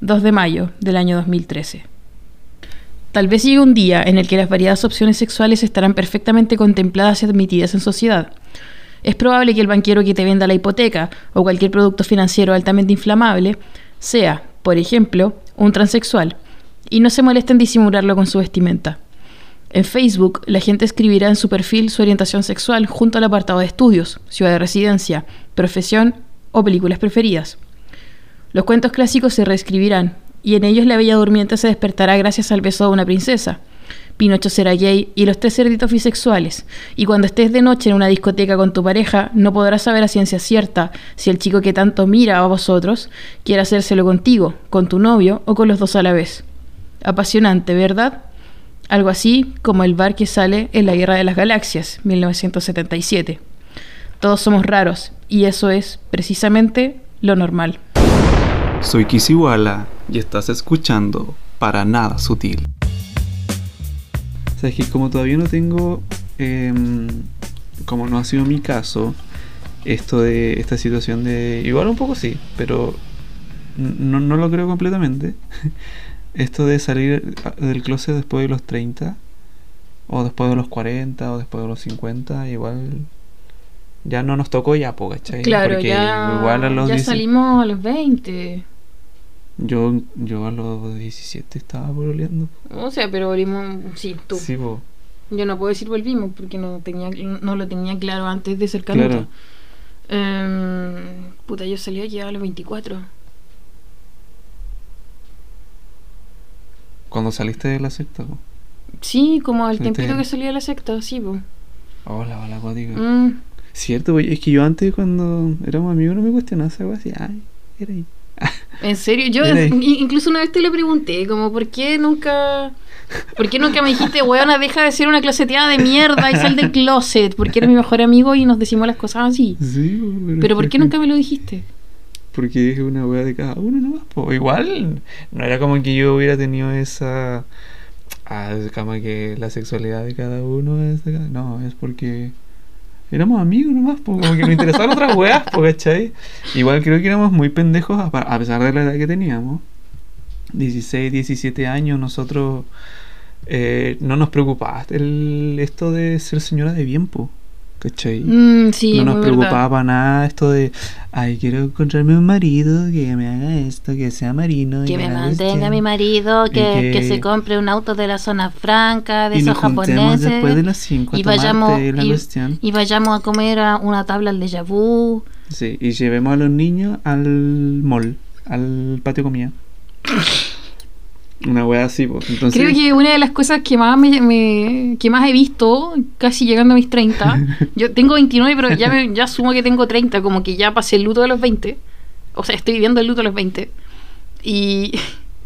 2 de mayo del año 2013. Tal vez llegue un día en el que las variadas opciones sexuales estarán perfectamente contempladas y admitidas en sociedad. Es probable que el banquero que te venda la hipoteca o cualquier producto financiero altamente inflamable sea, por ejemplo, un transexual, y no se moleste en disimularlo con su vestimenta. En Facebook, la gente escribirá en su perfil su orientación sexual junto al apartado de estudios, ciudad de residencia, profesión o películas preferidas. Los cuentos clásicos se reescribirán, y en ellos la Bella Durmiente se despertará gracias al beso de una princesa. Pinocho será gay y los tres cerditos bisexuales. Y cuando estés de noche en una discoteca con tu pareja, no podrás saber a ciencia cierta si el chico que tanto mira a vosotros quiere hacérselo contigo, con tu novio o con los dos a la vez. Apasionante, ¿verdad? Algo así como el bar que sale en la Guerra de las Galaxias, 1977. Todos somos raros y eso es precisamente lo normal. Soy Kisiwala y estás escuchando Para Nada Sutil. Sabes que como todavía no tengo, em, como no ha sido mi caso, esto de esta situación de, igual un poco sí, pero no, no lo creo completamente. esto de salir del closet después de los 30, o después de los 40, o después de los 50, igual ya no nos tocó ya, ¿cachai? Claro, ya, igual a los ya salimos a los 20. Yo, yo a los 17 estaba volviendo. O sea, pero volvimos, sí, tú. Sí, vos. Yo no puedo decir volvimos porque no tenía no lo tenía claro antes de ser claro. Em, puta, yo salí allá a los 24. ¿Cuando saliste de la secta? Sí, como al tempito que salí de la secta, sí, po. Hola, hola, código. Mm. Cierto, es que yo antes cuando éramos amigos no me cuestionaba esa así, ay, era ahí. ¿En serio? Yo incluso una vez te le pregunté, como, ¿por qué nunca... ¿Por qué nunca me dijiste, weona, deja de ser una closeteada de mierda y sal del closet? Porque eres mi mejor amigo y nos decimos las cosas así. Sí, pero, ¿por qué nunca me lo dijiste? Porque dije una wea de cada uno nomás. pues Igual, no era como que yo hubiera tenido esa... Ah, como que la sexualidad de cada uno es de cada... No, es porque éramos amigos nomás, como que nos interesaban otras weas, ¿cachai? Igual creo que éramos muy pendejos a pesar de la edad que teníamos. 16, 17 años, nosotros eh, no nos preocupaba el, esto de ser señora de bien, po. ¿Cachai? Mm, sí, no nos preocupaba nada esto de, ay, quiero encontrarme un marido que me haga esto, que sea marino. Que me mantenga mi marido, que, que, se compre un auto de la zona franca, de esos japoneses. después de las 5 y, vayamos, y, y, vayamos a comer a una tabla al déjà vu. Sí, y llevemos a los niños al mall, al patio comida. Una wea así, pues. Creo que una de las cosas que más me, que más he visto, casi llegando a mis 30, yo tengo 29, pero ya, me, ya asumo que tengo 30, como que ya pasé el luto de los 20. O sea, estoy viviendo el luto de los 20. Y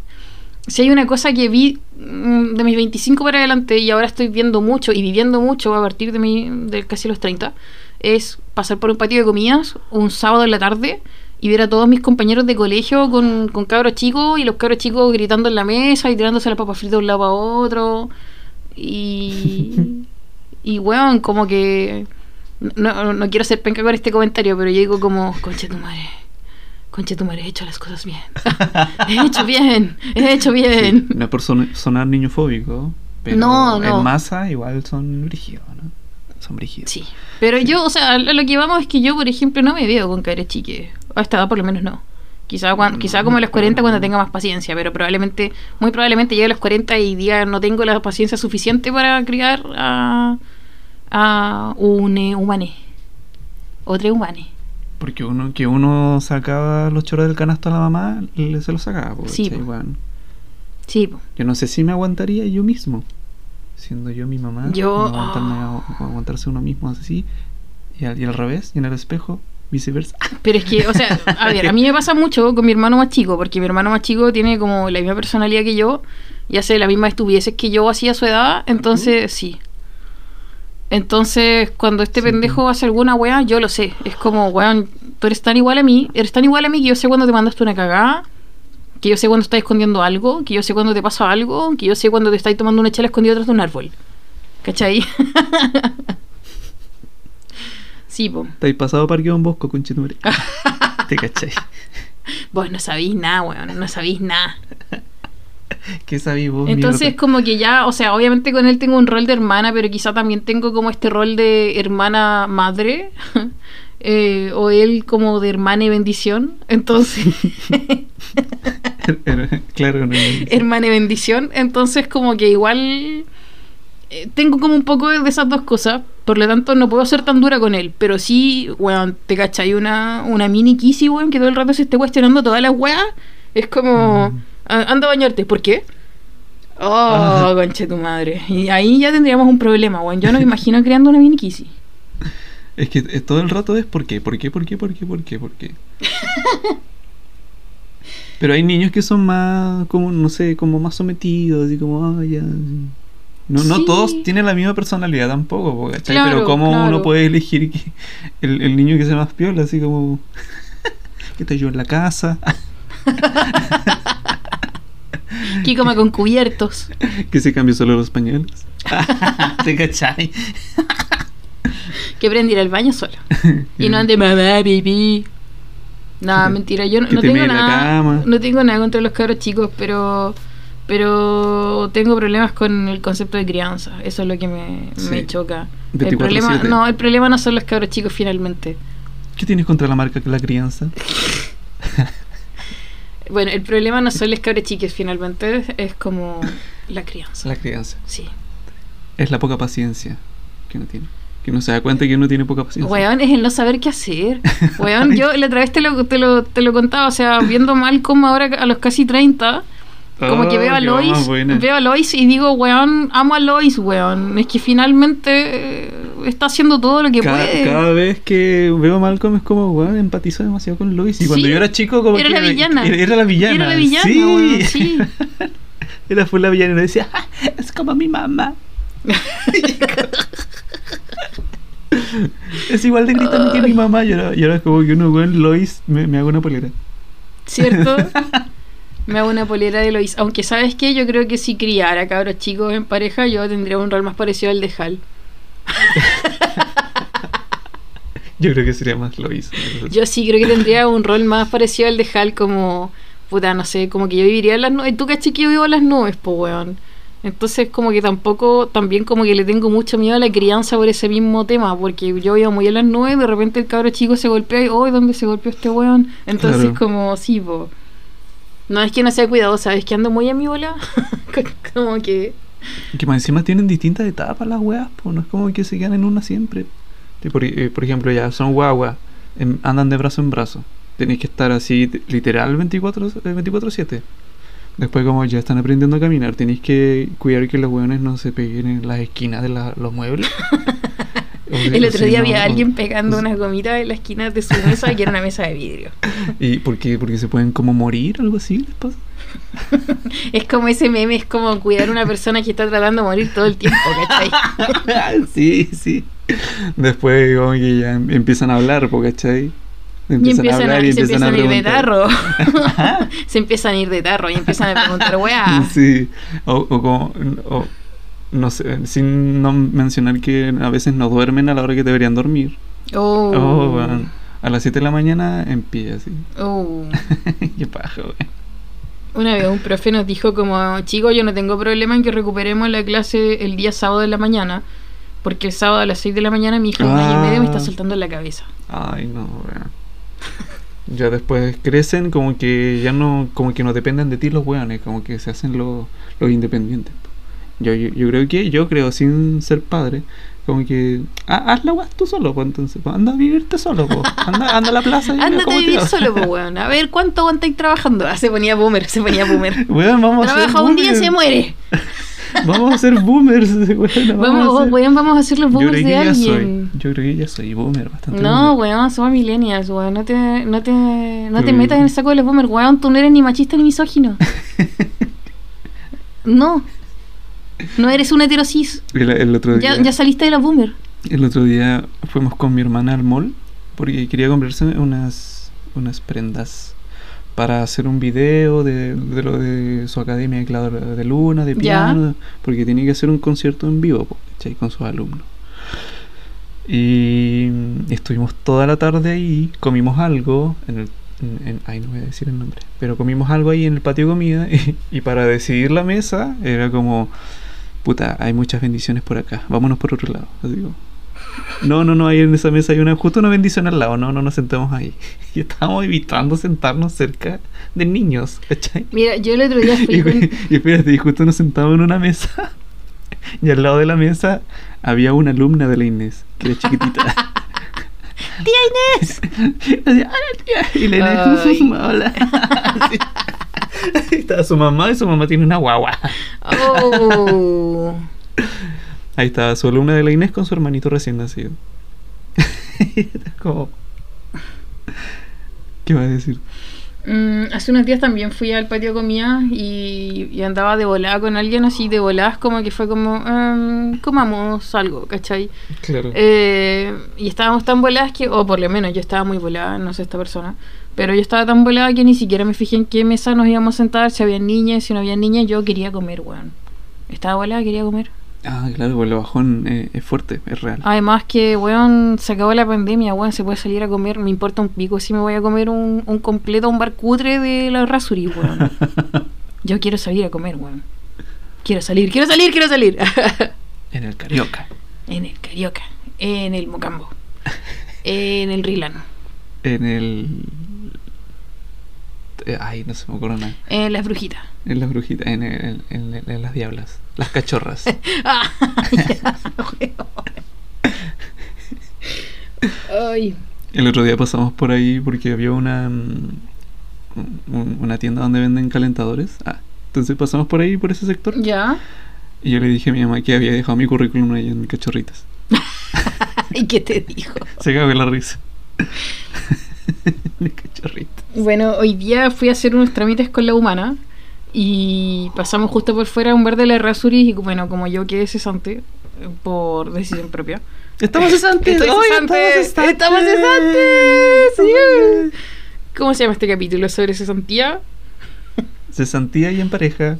si hay una cosa que vi mm, de mis 25 para adelante y ahora estoy viendo mucho y viviendo mucho a partir de, mi, de casi los 30, es pasar por un patio de comidas un sábado en la tarde y ver a todos mis compañeros de colegio con, con cabros chicos y los cabros chicos gritando en la mesa y tirándose las papas fritas de un lado a otro. Y. y weón, como que. No, no, quiero ser penca con este comentario, pero yo digo como, concha tu madre. Concha tu madre, he hecho las cosas bien. he hecho bien, he hecho bien. no es por sonar niño fóbico, pero no, en masa igual son rígidos, ¿no? Son rígidos. Sí. Pero yo, o sea, lo que vamos es que yo, por ejemplo, no me veo con cabros chiques. A esta edad por lo menos no. Quizá, quizá como a los 40 cuando tenga más paciencia, pero probablemente, muy probablemente llegue a los 40 y diga no tengo la paciencia suficiente para criar a, a un humane. Otra humane. Porque uno que uno sacaba los choros del canasto a la mamá, se los sacaba. sí, sí Yo no sé si me aguantaría yo mismo, siendo yo mi mamá. Yo... aguantarse uno mismo así, y al, y al revés, y en el espejo, viceversa. Pero es que, o sea, a ver, a mí me pasa mucho con mi hermano más chico, porque mi hermano más chico tiene como la misma personalidad que yo y hace la misma estupideces que yo hacía a su edad, entonces sí. Entonces, cuando este pendejo hace alguna weá, yo lo sé. Es como, weón, tú eres tan igual a mí, eres tan igual a mí que yo sé cuando te mandaste una cagada, que yo sé cuando estás escondiendo algo, que yo sé cuando te pasa algo, que yo sé cuando te estás tomando una chela escondida detrás de un árbol. ¿Cachai? Sí, po. Te has pasado parqueo en Bosco, conchetumare. Te cachai. Vos no sabéis nada, weón, no sabéis nada. ¿Qué sabís vos? Entonces mierda? como que ya, o sea, obviamente con él tengo un rol de hermana, pero quizá también tengo como este rol de hermana madre. eh, o él como de hermana y bendición. Entonces, claro, no. hermana y bendición. Entonces como que igual eh, tengo como un poco de esas dos cosas. Por lo tanto, no puedo ser tan dura con él. Pero sí, weón, te cachai una, una mini kissy, weón, que todo el rato se esté cuestionando todas las weas. Es como, Mm. "A- anda a bañarte. ¿Por qué? Oh, Ah. conche tu madre. Y ahí ya tendríamos un problema, weón. Yo no me imagino creando una mini kissy. Es que eh, todo el rato es por qué, por qué, por qué, por qué, por qué, por qué. Pero hay niños que son más, como, no sé, como más sometidos, así como, ah, ya. Sí. No, no todos tienen la misma personalidad tampoco, po, ¿cachai? Claro, Pero cómo claro. uno puede elegir que el, el niño que sea más piola, así como, que estoy yo en la casa, Que coma con cubiertos. que se cambie solo los pañuelos. ¿Te cachai? Que aprenda a ir al baño solo. Y no ande mamá, baby. No, mentira, yo no, no te tengo nada. No tengo nada contra los cabros chicos, pero pero tengo problemas con el concepto de crianza. Eso es lo que me, me Sí. choca. El 24/7. problema, no, el problema no son los cabros chicos finalmente. ¿Qué tienes contra la marca que la crianza? Bueno, el problema no son los cabros chicos finalmente, es como la crianza. La crianza. Sí. Es la poca paciencia que uno tiene. Que uno se da cuenta que uno tiene poca paciencia. Weón, es el no saber qué hacer. Weón, yo la otra vez te lo, te lo, te lo contaba, o sea, viendo mal como ahora a los casi 30, como que Oh, veo a Lois, veo a Lois y digo, weón, amo a Lois, weón. Es que finalmente eh, está haciendo todo lo que Cada, puede. cada vez que veo a Malcolm es como, weón, empatizo demasiado con Lois. Y cuando Sí, yo era chico, como era que. la villana. Era, era la villana. Era la villana, sí. weón, sí. era fue la villana y uno decía, "Ah, es como mi mamá. es igual de gritando que mi mamá. Y ahora, y ahora es como que uno, weón, Lois, me, me hago una polera. ¿Cierto? Me hago una polera de Lois. Aunque, ¿sabes qué? Yo creo que si criara cabros chicos en pareja, yo tendría un rol más parecido al de Hal. Yo creo que sería más Lois. Yo sí creo que tendría un rol más parecido al de Hal como, puta, no sé, como que yo viviría en las nubes. Tú caché que yo vivo en las nubes, po, weón. Entonces como que tampoco, también como que le tengo mucho miedo a la crianza por ese mismo tema, porque yo vivo muy en las nubes, de repente el cabro chico se golpea y, oh, ¿dónde se golpeó este weón? Entonces Claro. como, sí, po. No es que no sea cuidadosa, es que ando muy a mi bola. como que... Que más encima tienen distintas etapas las weas, pues no es como que se quedan en una siempre. Sí, Por, eh, por ejemplo, ya son guaguas, em, andan de brazo en brazo. Tenéis que estar así, literal, 24 eh, 24-7. Después, como ya están aprendiendo a caminar, tenéis que cuidar que los hueones no se peguen en las esquinas de la- los muebles. El otro día no- había alguien pegando unas gomitas en la esquina de su mesa que era una mesa de vidrio. ¿Y por qué? Porque se pueden como morir, algo así les pasa. Es como ese meme, es como cuidar a una persona que está tratando de morir todo el tiempo, ¿cachai? sí, sí. Después, como que ya em- empiezan a hablar, ¿cachai? Y empiezan a, y se empiezan a ir de tarro. se empiezan a ir de tarro y empiezan a preguntar, weá. Sí, o, o como, o, no sé, sin no mencionar que a veces no duermen a la hora que deberían dormir. Oh, Oh. A las 7 de la mañana en pie, así. oh. Qué paja, weón. Una vez un profe nos dijo como, chicos, yo no tengo problema en que recuperemos la clase el día sábado de la mañana, porque el sábado a las 6 de la mañana mi hija de un año y medio me está Ah. soltando en la cabeza. Ay, no, weón. Ya después crecen como que ya no, como que no dependen de ti los weones, como que se hacen los, los independientes. Yo, yo, yo creo que, yo creo, sin ser padre, como que ah, haz la weá tú solo, pues entonces, pues, anda a vivirte solo, pues. Anda, anda a la plaza y Ándate a vivir solo, pues, weón. A ver, ¿cuánto aguantáis trabajando? Ah, se ponía boomer, se ponía boomer. Weón, vamos a ser Trabaja un día y se muere. Vamos a ser boomers, weón. Vamos, a ser- weón, vamos a hacer los boomers de ya soy. alguien. Yo creo que ya soy boomer, bastante No, boomer. weón, somos millennials, weón. No te, no te, no te metas en el saco de los boomers, weón. Tú no eres ni machista ni misógino. no. No eres un heterosis. El, el otro día, Ya, ya saliste de la boomer. el otro día fuimos con mi hermana al mall porque quería comprarse unas, unas prendas para hacer un video de, de lo de su academia de, claro, de luna, de Ya. piano, porque tenía que hacer un concierto en vivo con sus alumnos. Y estuvimos toda la tarde ahí, comimos algo en el en- en- ay, no voy a decir el nombre. Pero comimos algo ahí en el patio de comida y, y para decidir la mesa era como, puta, hay muchas bendiciones por acá, vámonos por otro lado. Así como, no, no, no, ahí en esa mesa hay una, justo una bendición al lado, no, no nos sentemos ahí. Y estábamos evitando sentarnos cerca de niños, ¿cachai? Mira, yo el otro día fui Y, con... y espérate, y justo nos sentamos en una mesa y al lado de la mesa había una alumna de la Inés, que era chiquitita. ¡Tía Inés! Y la Inés, Ay. hola. Sí. Estaba su mamá y su mamá tiene una guagua. Oh. Ahí estaba su alumna de la Inés con su hermanito recién nacido. Como... ¿Qué va a decir? Mm, hace unos días también fui al patio de comida y, y andaba de volada con alguien así, de voladas, como que fue como, em, comamos algo, ¿cachai? Claro. Eh, y estábamos tan voladas que, o por lo menos yo estaba muy volada, no sé esta persona, pero yo estaba tan volada que ni siquiera me fijé en qué mesa nos íbamos a sentar, si había niñas, si no había niñas, yo quería comer, weón. Estaba volada, quería comer. Ah, claro, pues el bajón eh, es fuerte, es real. Además que, weón, se acabó la pandemia, weón, se puede salir a comer, me importa un pico si me voy a comer un, un completo, un bar cutre de la Rasuri, weón. Yo quiero salir a comer, weón. Quiero salir, quiero salir, quiero salir. en el carioca. en el Carioca, en el Mocambo, en el Rilano, En el... eh, Ay, no se me ocurre nada. en las brujitas. En las brujitas, en, en- en- en las diablas. Las cachorras. Ah, ya. Ay. El otro día pasamos por ahí porque había una mm, un- una tienda donde venden calentadores. Ah, entonces pasamos por ahí por ese sector ¿Ya? y yo le dije a mi mamá que había dejado mi currículum ahí en cachorritas. ¿Y qué te dijo? Se cagó la risa. Bueno, hoy día fui a hacer unos trámites con la humana y pasamos justo por fuera a un bar de la Rasuris y bueno, como yo quedé cesante eh, por decisión propia. Estamos cesantes. Estoy ¡Ay, cesante, estamos estamos cesantes, sí. ¿Cómo se llama este capítulo sobre cesantía? Cesantía y en pareja.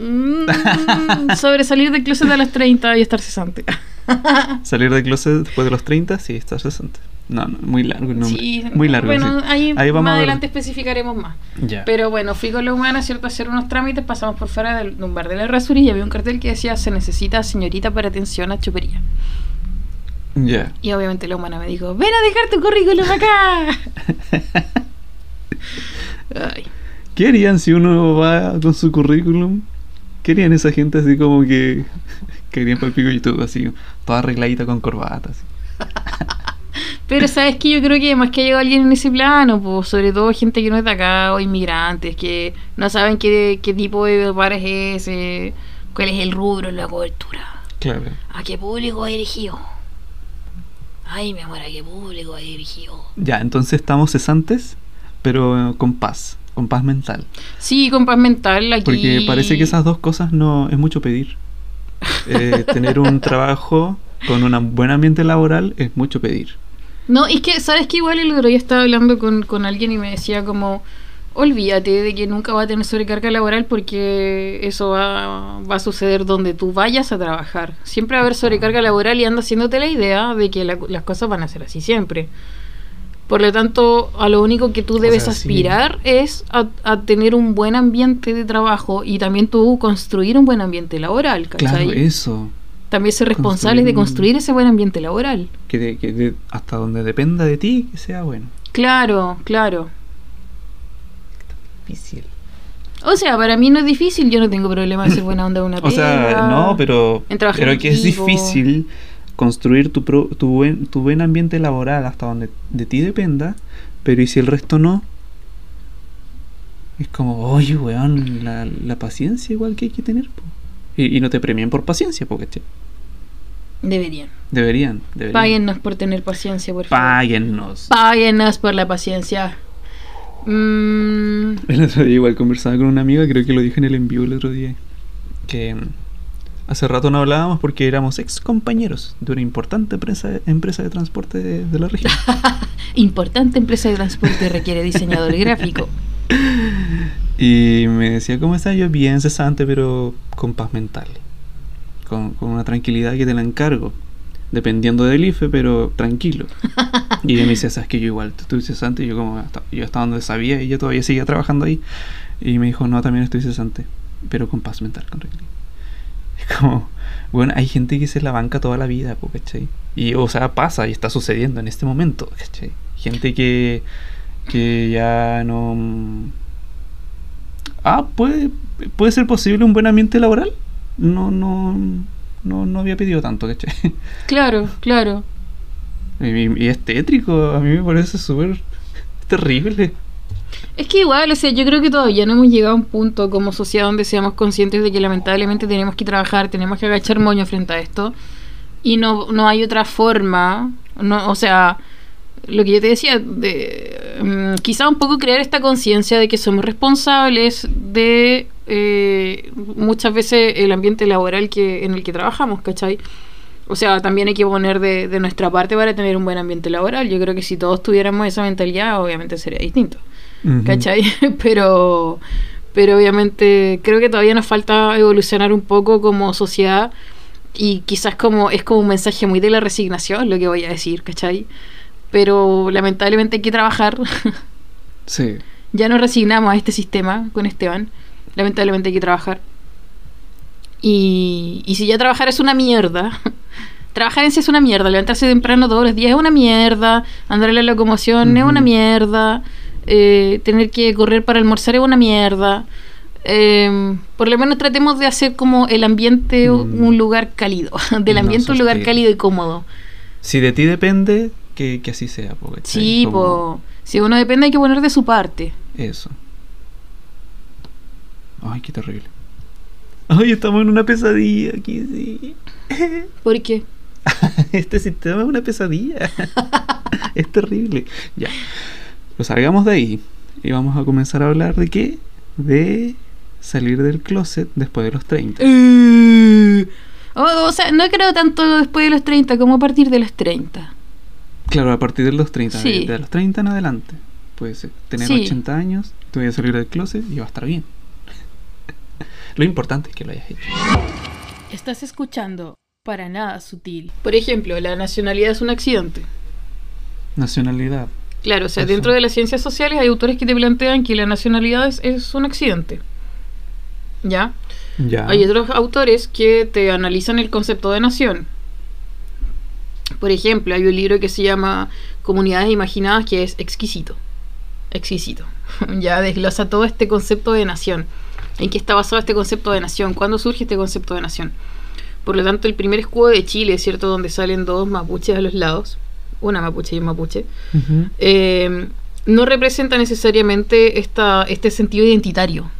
Mm, sobre salir del closet a los 30 y estar cesante. Salir del closet después de los 30, sí, estás cesante. No, no, muy largo el nombre. Sí, muy largo. Bueno, sí. ahí, Ahí vamos más adelante especificaremos más. Ya. Pero bueno, fui con la humana, ¿cierto? A hacer unos trámites, pasamos por fuera del- de un bar de la Rasuri y había un cartel que decía se necesita señorita para atención a chupería. Ya. Y obviamente la humana me dijo, ven a dejar tu currículum acá. Ay. ¿Qué harían si uno va con su currículum? ¿Qué harían esa gente así como que que harían para el pico YouTube, así, toda arregladita con corbata? Así. Pero sabes que yo creo que más que llegado alguien en ese plano, pues sobre todo gente que no es de acá o inmigrantes que no saben qué, qué tipo de bar es ese, cuál es el rubro, la cobertura, Claro. a qué público va dirigido. Ay, mi amor, a qué público va dirigido. Ya, entonces estamos cesantes, pero con paz, con paz mental. Sí, con paz mental aquí. Porque parece que esas dos cosas no es mucho pedir. Eh, tener un trabajo con un buen ambiente laboral es mucho pedir. No, es que, ¿sabes que Igual el otro día estaba hablando con, con alguien y me decía como, olvídate de que nunca va a tener sobrecarga laboral porque eso va, va a suceder donde tú vayas a trabajar. Siempre va a haber sobrecarga laboral y anda haciéndote la idea de que la- las cosas van a ser así siempre. Por lo tanto, a lo único que tú debes sea, sí. aspirar es a, a tener un buen ambiente de trabajo y también tú construir un buen ambiente laboral, ¿cachai? Claro, eso. También ser responsables de Construir ese buen ambiente laboral. Que, de- que de- hasta donde dependa de ti, que sea bueno. Claro, claro. Difícil. O sea, para mí no es difícil, yo no tengo problema de ser buena onda de una O sea, no, pero, en pero que es difícil construir tu, pro- tu, buen, tu buen ambiente laboral hasta donde de ti dependa, pero ¿y si el resto no? Es como, oye, weón, la, la paciencia igual que hay que tener. po. Y, y no te premian por paciencia, porque che, Deberían. deberían, deberían. Páguennos por tener paciencia, por favor. Páguennos. Páguennos por la paciencia. Mm, El otro día igual conversaba con una amiga, creo que lo dije en el envío el otro día, que hace rato no hablábamos porque éramos ex compañeros de una importante empresa, empresa de transporte de, de la región. importante empresa de transporte requiere diseñador gráfico. Y me decía, ¿cómo estás? Yo bien cesante, pero con paz mental. Con, con una tranquilidad que te la encargo. dependiendo del IFE, pero tranquilo. y ella me dice, ¿sabes que yo igual estoy cesante? Y yo como, hasta- yo estaba donde sabía y yo todavía seguía trabajando ahí. Y me dijo, no, también estoy cesante, pero con paz mental, con tranquilidad. Es como, bueno, hay gente que se la banca toda la vida, ¿cachai? Y, o sea, pasa y está sucediendo en este momento, ¿cachai? Gente que, que ya no... Ah, ¿puede, puede ser posible un buen ambiente laboral. No, no, no, no había pedido tanto, ¿cachai? Claro, claro. Y, y es tétrico, a mí me parece súper terrible. Es que igual, o sea, yo creo que todavía no hemos llegado a un punto como sociedad donde seamos conscientes de que lamentablemente tenemos que trabajar, tenemos que agachar moño frente a esto. Y no, no hay otra forma. No, o sea, lo que yo te decía, de, mm, quizá un poco crear esta conciencia de que somos responsables de eh, muchas veces el ambiente laboral que en el que trabajamos, ¿cachai? O sea, también hay que poner de, de nuestra parte para tener un buen ambiente laboral. Yo creo que si todos tuviéramos esa mentalidad, obviamente sería distinto. ¿Cachai? pero, pero obviamente creo que todavía nos falta evolucionar un poco como sociedad y quizás como es como un mensaje muy de la resignación lo que voy a decir, ¿cachai? Pero lamentablemente hay que trabajar. Sí. ya nos resignamos a este sistema con Esteban. Lamentablemente hay que trabajar. Y, y si ya trabajar es una mierda, trabajar en sí es una mierda, levantarse temprano todos los días es una mierda, andar en la locomoción es Ujú. una mierda, eh, tener que correr para almorzar es una mierda. Eh, por lo menos tratemos de hacer como el ambiente un- Mm. un lugar cálido, del No, ambiente un lugar cálido y cómodo. Si de ti depende, que, que así sea. po, ¿cachai? Sí, po, si uno depende hay que poner de su parte. Eso. Ay, qué terrible. Ay, estamos en una pesadilla aquí, sí. ¿Por qué? Este sistema es una pesadilla. es terrible. Ya. Pues salgamos de ahí. Y vamos a comenzar a hablar de qué? De salir del closet después de los 30. O, o sea, no creo tanto después de los 30 como a partir de los 30. Claro, a partir de los 30. Sí. De, de los 30 en adelante. Puedes tener Sí. 80 años, te voy a salir del closet y va a estar bien. Lo importante es que lo hayas hecho. Estás escuchando para nada sutil. Por ejemplo, la nacionalidad es un accidente. Nacionalidad. Claro, o sea, Eso. dentro de las ciencias sociales hay autores que te plantean que la nacionalidad es, es un accidente. ¿Ya? Ya. Hay otros autores que te analizan el concepto de nación. Por ejemplo, hay un libro que se llama Comunidades Imaginadas que es exquisito. Exquisito. ya desglosa todo este concepto de nación. ¿En qué está basado este concepto de nación? ¿Cuándo surge este concepto de nación? Por lo tanto, el primer escudo de Chile, ¿cierto? Donde salen dos mapuches a los lados, una mapuche y un mapuche, eh, no representa necesariamente esta, este sentido identitario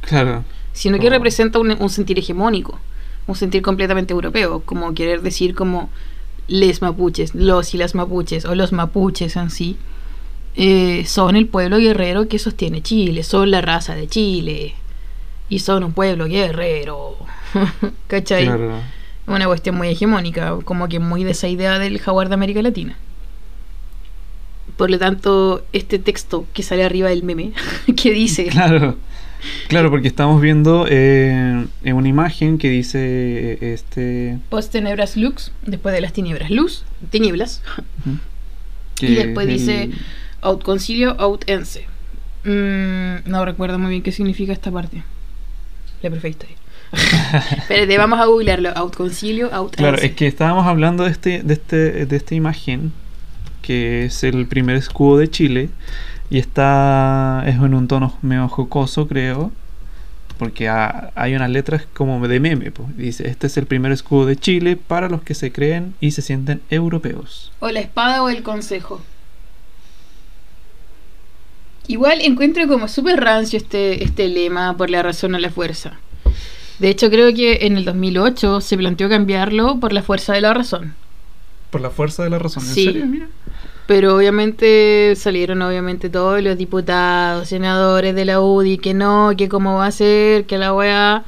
Claro. sino que Oh. representa un, un sentir hegemónico, un sentir completamente europeo, como querer decir como les mapuches, los y las mapuches, o los mapuches en sí, eh, son el pueblo guerrero que sostiene Chile, son la raza de Chile, y son un pueblo guerrero. ¿Cachai? Claro. Una cuestión muy hegemónica, como que muy de esa idea del jaguar de América Latina. Por lo tanto, este texto que sale arriba del meme, que dice... Claro. Claro, porque estamos viendo eh, en una imagen que dice eh, este Post tenebras lux, después de las tinieblas luz, tinieblas, y después el- dice out concilio, out ense. Mm, no recuerdo muy bien qué significa esta parte. La perfecta. Espérate, vamos a googlearlo. Out concilio, out Claro, es que estábamos hablando de este, de este, de esta imagen que es el primer escudo de Chile y está es en un tono medio jocoso, creo, porque ha- hay unas letras como de meme, pues. Dice, este es el primer escudo de Chile para los que se creen y se sienten europeos. O la espada o el consejo. Igual encuentro como súper rancio este, este lema por la razón o la fuerza. De hecho, creo que en el 2008 se planteó cambiarlo por la fuerza de la razón. Por la fuerza de la razón, ¿en Sí. serio? Mira. Pero obviamente salieron obviamente todos los diputados, senadores de la UDI que no, que cómo va a ser, que la weá.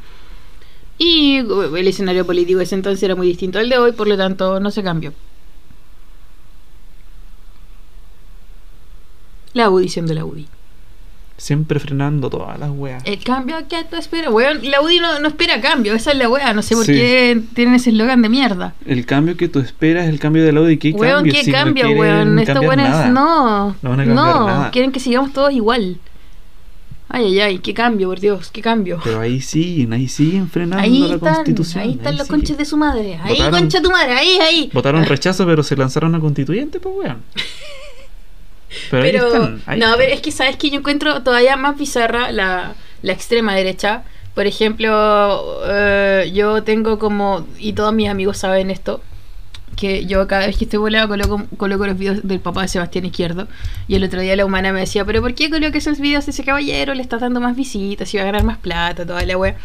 Y el escenario político de ese entonces era muy distinto al de hoy, por lo tanto no se cambió. La UDI siendo la UDI. Siempre frenando todas las weas. El cambio que tú esperas, weón. La UDI no, no espera cambio, esa es la wea. No sé por Sí. qué tienen ese eslogan de mierda. El cambio que tú esperas es el cambio del Audi. ¿Qué Weón, cambio? ¿qué Si no cambio, quieren weón? Estos weones no. No van a no, nada. quieren que sigamos todos igual. Ay, ay, ay, qué cambio, por Dios, qué cambio. Pero ahí siguen, ahí siguen frenando Ahí la están, constitución. ahí están los siguen. conches de su madre. Ahí, Votaron- concha tu madre, ahí, ahí. Votaron rechazo, pero se lanzaron a constituyente, pues weón. Pero, ahí Pero, están. ahí no, están. ver, es que sabes que yo encuentro todavía más bizarra la, la extrema derecha. Por ejemplo, eh, yo tengo como, y todos mis amigos saben esto, que yo cada vez que estoy volado coloco, coloco los videos del papá de Sebastián Izquierdo. Y el otro día la humana me decía, pero ¿por qué coloques esos videos de ese caballero? Le estás dando más visitas y va a ganar más plata, toda la wea.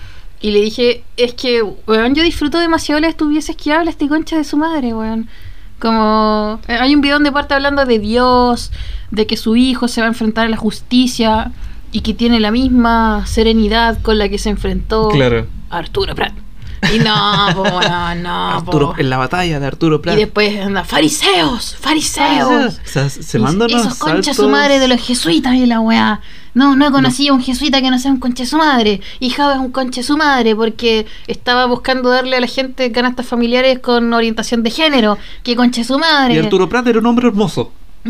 Y le dije, es que, weón, yo disfruto demasiado las estupideces que habla este concha de su madre, weón. Como eh, hay un video donde parte hablando de Dios, de que su hijo se va a enfrentar a la justicia y que tiene la misma serenidad con la que se enfrentó Claro. Arturo Prat. Y no, po, weón, no, Arturo, en la batalla de Arturo Prat. Y después anda, fariseos, fariseos. O sea, se mandan Esos unos conchas su madre de los jesuitas y la weá. No, no he conocido a un jesuita que no sea un conche su madre. Y Java es un conche su madre porque estaba buscando darle a la gente canastas familiares con orientación de género. Que conche su madre. Y Arturo Prat era un hombre hermoso.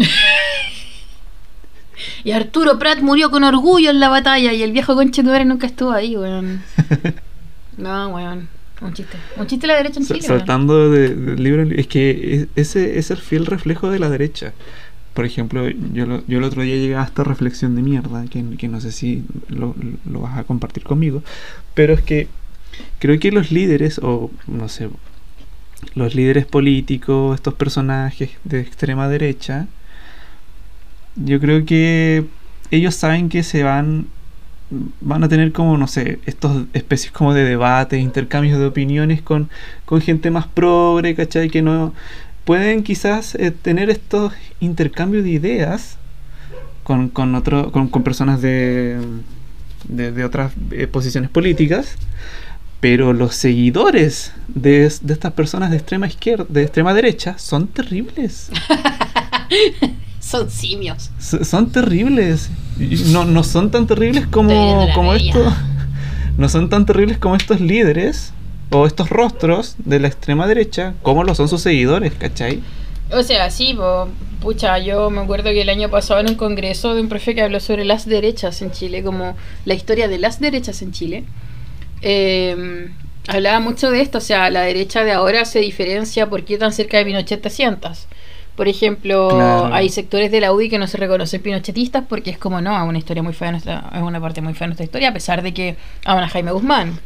Y Arturo Prat murió con orgullo en la batalla y el viejo conche tu madre nunca estuvo ahí, weón. No, weón. Un chiste. Un chiste de la derecha en Chile. saltando de, de libro en li- es que es- ese es el fiel reflejo de la derecha por ejemplo yo, lo- yo el otro día llegué a esta reflexión de mierda que, que no sé si lo, lo vas a compartir conmigo pero es que creo que los líderes o no sé los líderes políticos estos personajes de extrema derecha yo creo que ellos saben que se van van a tener como, no sé, estos especies como de debate, intercambios de opiniones con, con gente más progre, ¿cachai? Que no pueden quizás eh, tener estos intercambios de ideas con, con, otro, con, con personas de, de, de otras eh, posiciones políticas, pero los seguidores de, de estas personas de extrema izquierda, de extrema derecha, son terribles. Son simios. S- son terribles. No, no son tan terribles como, como estos. No son tan terribles como estos líderes o estos rostros de la extrema derecha, como lo son sus seguidores, ¿cachai? O sea, sí, po, pucha, yo me acuerdo que el año pasado en un congreso de un profe que habló sobre las derechas en Chile, como la historia de las derechas en Chile, eh, hablaba mucho de esto, o sea, la derecha de ahora se diferencia por qué tan cerca de Pinochet te sientas. Por ejemplo, Claro. hay sectores de la UDI que no se reconocen pinochetistas porque es como, no, es una historia muy fea de nuestra, es una parte muy fea de nuestra historia, a pesar de que aman a Jaime Guzmán.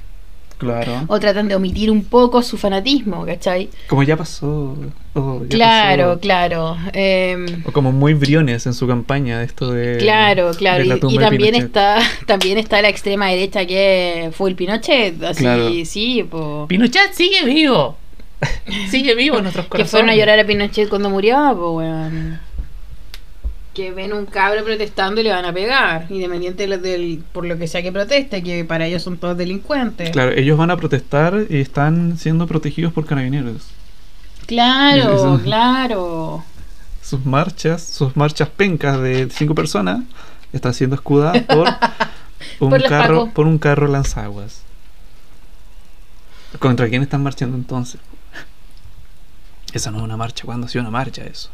Claro. O tratan de omitir un poco su fanatismo, ¿cachai? Como ya pasó. o ya Claro, pasó. claro. em, O como muy briones en su campaña de esto de. Claro, claro. de la Y, y tumba de también está también está la extrema derecha que fue el Pinochet. Así, Claro. sí, po. Pinochet sigue vivo. sigue vivo en nuestros Que corazones. fueron a llorar a Pinochet cuando murió, pues, weón. Que ven un cabro protestando y le van a pegar. Independiente de lo del, por lo que sea que proteste, que para ellos son todos delincuentes. Claro, ellos van a protestar y están siendo protegidos por carabineros. Claro, claro. sus marchas, sus marchas pencas de cinco personas, están siendo escudadas por un Por carro, por un carro lanzaguas. ¿Contra quién están marchando entonces? Esa no es una marcha, ¿cuándo ha sido una marcha eso?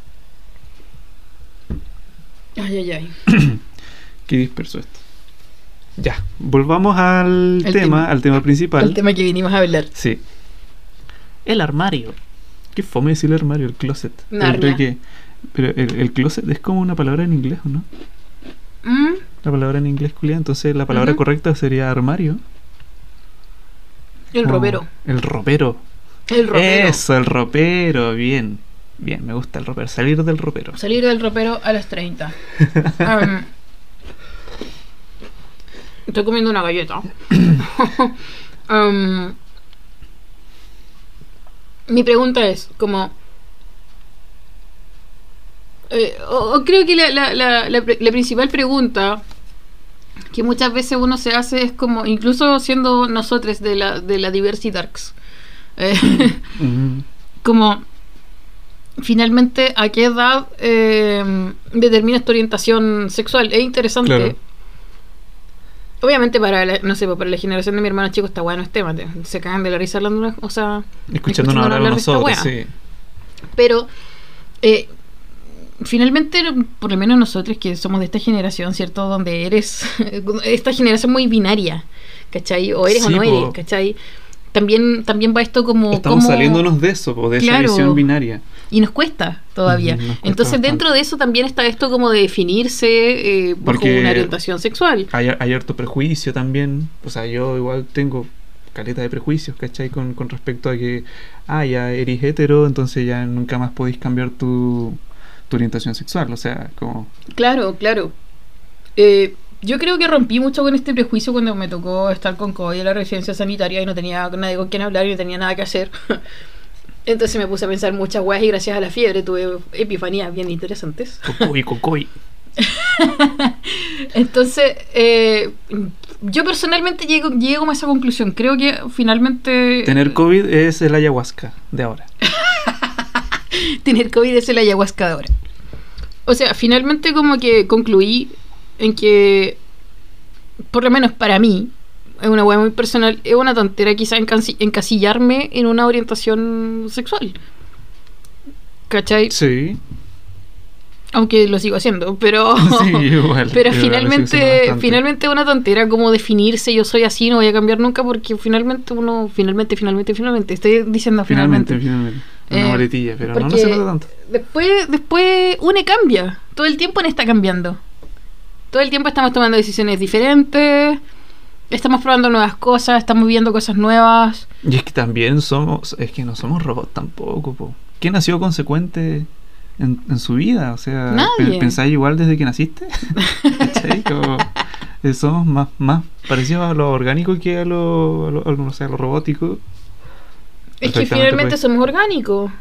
Ay, ay, ay. Qué disperso esto. Ya, volvamos al tema, tema. al tema principal. El tema que vinimos a hablar. Sí. El armario. Qué fome decir el armario, el closet. Pero Narnia. creo que- pero el, el closet es como una palabra en inglés, ¿o no? ¿Mm? La palabra en inglés, Julia. Entonces la palabra correcta sería armario. El ropero. El ropero. El ropero. Eso, el ropero. Bien. Bien, me gusta el ropero. Salir del ropero. Salir del ropero a los 30. Am, estoy comiendo una galleta. Mi pregunta es, como... eh, o- o creo que la, la- principal pregunta que muchas veces uno se hace es como, incluso siendo nosotros de la, de la Diversidarks, eh, como finalmente a qué edad eh, determinas tu orientación sexual. Es interesante Claro. Obviamente para la, no sé, para la generación de mi hermano chico está bueno este tema. te- Se cagan de la risa hablando, o sea, Escuchándonos hablar hablar nosotros, sí. Pero eh, finalmente, por lo menos nosotros que somos de esta generación, ¿cierto? Donde eres esta generación muy binaria, ¿cachai? O eres o no po. eres, ¿cachai? También, también va esto como... Estamos como- saliéndonos de eso, po, de Claro. esa visión binaria. Y nos cuesta todavía. Ujú, nos cuesta Entonces bastante. dentro de eso también está esto como de definirse eh, bajo una orientación sexual. Hay, hay harto prejuicio también. O sea, yo igual tengo caleta de prejuicios, ¿cachai? Con, con respecto a que, ah, ya eres hetero, entonces ya nunca más podéis cambiar tu, tu orientación sexual. O sea, como... Claro, claro. Eh, yo creo que rompí mucho con este prejuicio cuando me tocó estar con COVID en la residencia sanitaria y no tenía nadie con quien hablar y no tenía nada que hacer. Entonces me puse a pensar muchas weas y gracias a la fiebre tuve epifanías bien interesantes. Cocoy, cocoy. Entonces, eh, yo personalmente llego, llego a esa conclusión. Creo que finalmente... Tener COVID es el ayahuasca de ahora. tener COVID es el ayahuasca de ahora. O sea, finalmente como que concluí en que, por lo menos para mí, es una hueá muy personal, es una tontera quizá encasi- encasillarme en una orientación sexual. ¿Cachai? Sí. Aunque lo sigo haciendo, pero... Sí, igual. Pero Igual finalmente, finalmente es una tontera como definirse, yo soy así, no voy a cambiar nunca, porque finalmente uno, finalmente, finalmente, finalmente, estoy diciendo finalmente. Finalmente, finalmente. Una Eh, boletilla, pero no, no se tanto. Después, después uno cambia. Todo el tiempo uno está cambiando. Todo el tiempo estamos tomando decisiones diferentes. Estamos probando nuevas cosas, estamos viendo cosas nuevas. Y es que también somos, es que no somos robots tampoco, po. ¿Quién nació consecuente en, en su vida? O sea, Nadie. ¿pensáis igual desde que naciste? Eh, somos más, más parecidos a lo orgánico que a lo, a lo, a lo- a robótico. Es que finalmente somos orgánicos.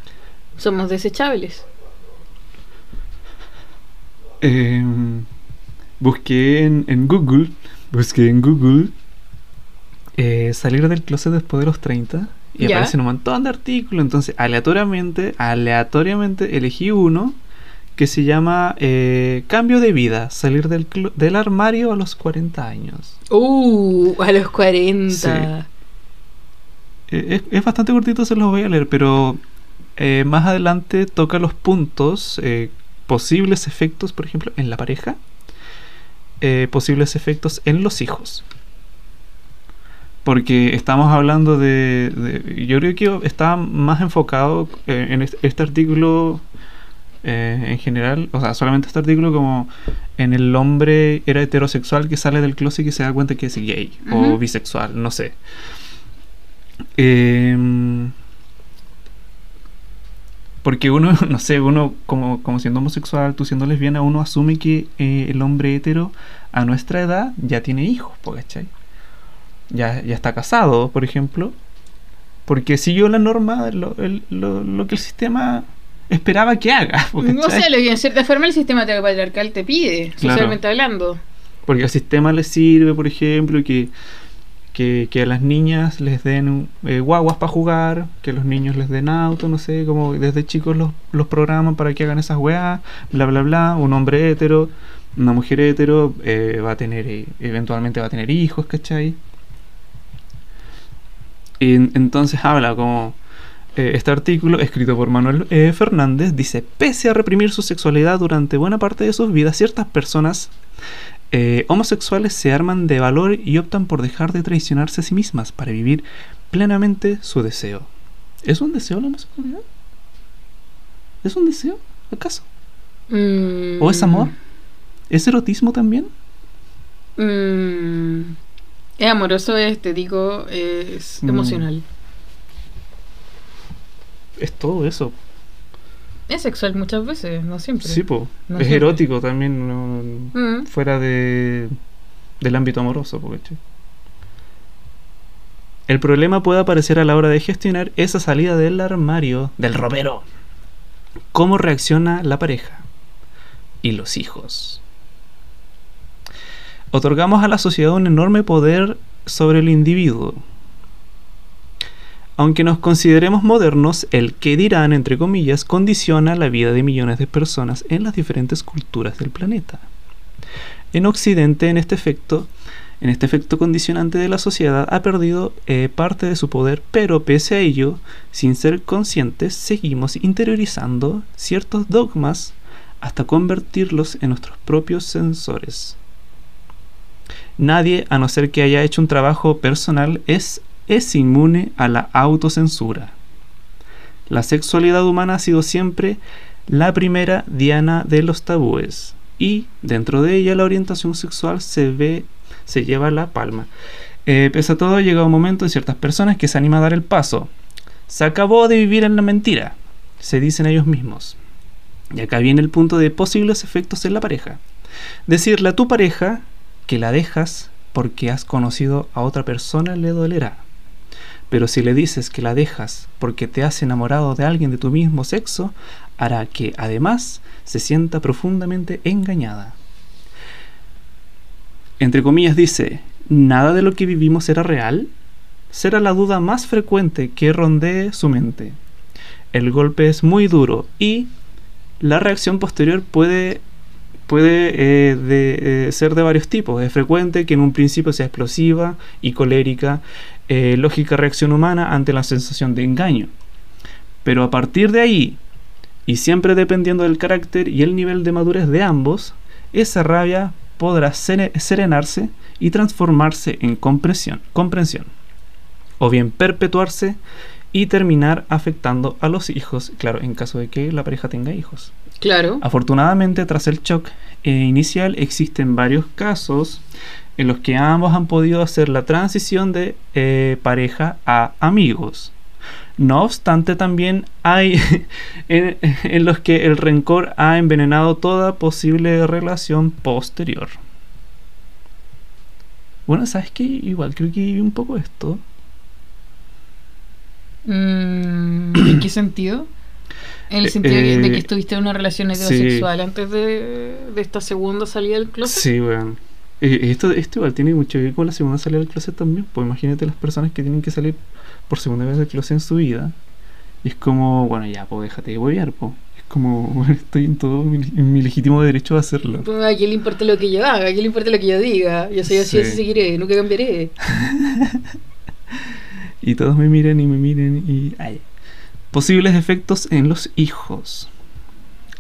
Somos desechables. Eh, busqué en, en Google, busqué en Google eh, salir del closet después de los 30 y Ya. aparecen un montón de artículos. Entonces, aleatoriamente, aleatoriamente elegí uno que se llama eh, Cambio de vida, salir del, del armario a los 40 años. Uh, a los 40. Sí. Eh, es, es bastante cortito, se los voy a leer, pero eh, más adelante toca los puntos, posibles efectos, por ejemplo, en la pareja, eh, posibles efectos en los hijos. Porque estamos hablando de, de- Yo creo que está más enfocado eh, en este, este artículo eh, en general, o sea, solamente este artículo como en el hombre era heterosexual que sale del closet y que se da cuenta que es gay o bisexual, no sé. Em, porque uno, no sé, uno como, como siendo homosexual, tú siendo lesbiana, uno asume que eh, el hombre hetero a nuestra edad ya tiene hijos, ¿cachai? Ya, ya está casado, por ejemplo. Porque siguió la norma, lo, el- lo- lo que el sistema esperaba que haga. po, No ¿cachai? sé, lo que en cierta forma el sistema patriarcal te pide, Claro. socialmente hablando. Porque al sistema les sirve, por ejemplo, que, que, a las niñas les den eh, guaguas para jugar, que a los niños les den auto, no sé, como desde chicos los, programan para que hagan esas weas, bla, bla, bla. Un hombre hetero, una mujer hetero eh, va a tener, eh, eventualmente va a tener hijos, ¿cachai? Y en- entonces habla como... este artículo, escrito por Manuel Fernández, dice, pese a reprimir su sexualidad durante buena parte de sus vidas, ciertas personas eh, homosexuales se arman de valor y optan por dejar de traicionarse a sí mismas para vivir plenamente su deseo. ¿Es un deseo la homosexualidad? ¿Es un deseo? ¿Acaso? Mm. ¿O es amor? ¿Es erotismo también? Mm. Es amoroso, es estético, es Mm. emocional. Es todo eso. Es sexual muchas veces, no siempre. Sí, po. No es siempre. erótico también, no- Mm. fuera de, del ámbito amoroso. po. El problema puede aparecer a la hora de gestionar esa salida del armario, del ropero. ¿Cómo reacciona la pareja? Y los hijos. Otorgamos a la sociedad un enorme poder sobre el individuo. Aunque nos consideremos modernos, el que dirán, entre comillas, condiciona la vida de millones de personas en las diferentes culturas del planeta. En Occidente, en este efecto, En este efecto condicionante de la sociedad ha perdido eh, parte de su poder, pero pese a ello, sin ser conscientes, seguimos interiorizando ciertos dogmas hasta convertirlos en nuestros propios sensores. Nadie, a no ser que haya hecho un trabajo personal, es, es inmune a la autocensura. La sexualidad humana ha sido siempre la primera diana de los tabúes y dentro de ella la orientación sexual se ve se lleva la palma. Eh, pese a todo, llega un momento en ciertas personas que se anima a dar el paso. Se acabó de vivir en la mentira, se dicen ellos mismos. Y acá viene el punto de posibles efectos en la pareja. Decirle a tu pareja que la dejas porque has conocido a otra persona le dolerá. Pero si le dices que la dejas porque te has enamorado de alguien de tu mismo sexo, hará que además se sienta profundamente engañada. Entre comillas dice, ¿nada de lo que vivimos era real? Será la duda más frecuente que rondee su mente. El golpe es muy duro y la reacción posterior puede, puede eh, eh, ser de varios tipos. Es frecuente que en un principio sea explosiva y colérica, eh, lógica reacción humana ante la sensación de engaño. Pero a partir de ahí, y siempre dependiendo del carácter y el nivel de madurez de ambos, esa rabia podrá serenarse y transformarse en comprensión, comprensión, o bien perpetuarse y terminar afectando a los hijos, claro, en caso de que la pareja tenga hijos. Claro. Afortunadamente, tras el shock eh, inicial, existen varios casos en los que ambos han podido hacer la transición de eh, pareja a amigos. No obstante, también hay en, los que el rencor ha envenenado toda posible relación posterior. Bueno, ¿sabes qué? Igual creo que vi un poco esto. Mm, ¿En qué sentido? En el Eh, sentido de que eh, estuviste en una relación heterosexual antes de, de esta segunda salida del closet. Sí, weón. Eh, esto, esto igual tiene mucho que ver con la segunda salida del closet también. Pues imagínate las personas que tienen que salir por segunda vez del closet en su vida. Y es como, bueno, ya, pues déjate de huevear, pues. Es como, bueno, estoy en todo mi, en mi legítimo derecho a hacerlo. Pues, ¿A quién le importa lo que yo haga? ¿A quién le importa lo que yo diga? Yo soy así, Sí. así seguiré, nunca cambiaré. Y todos me miran y me miren y... ay. Posibles efectos en los hijos.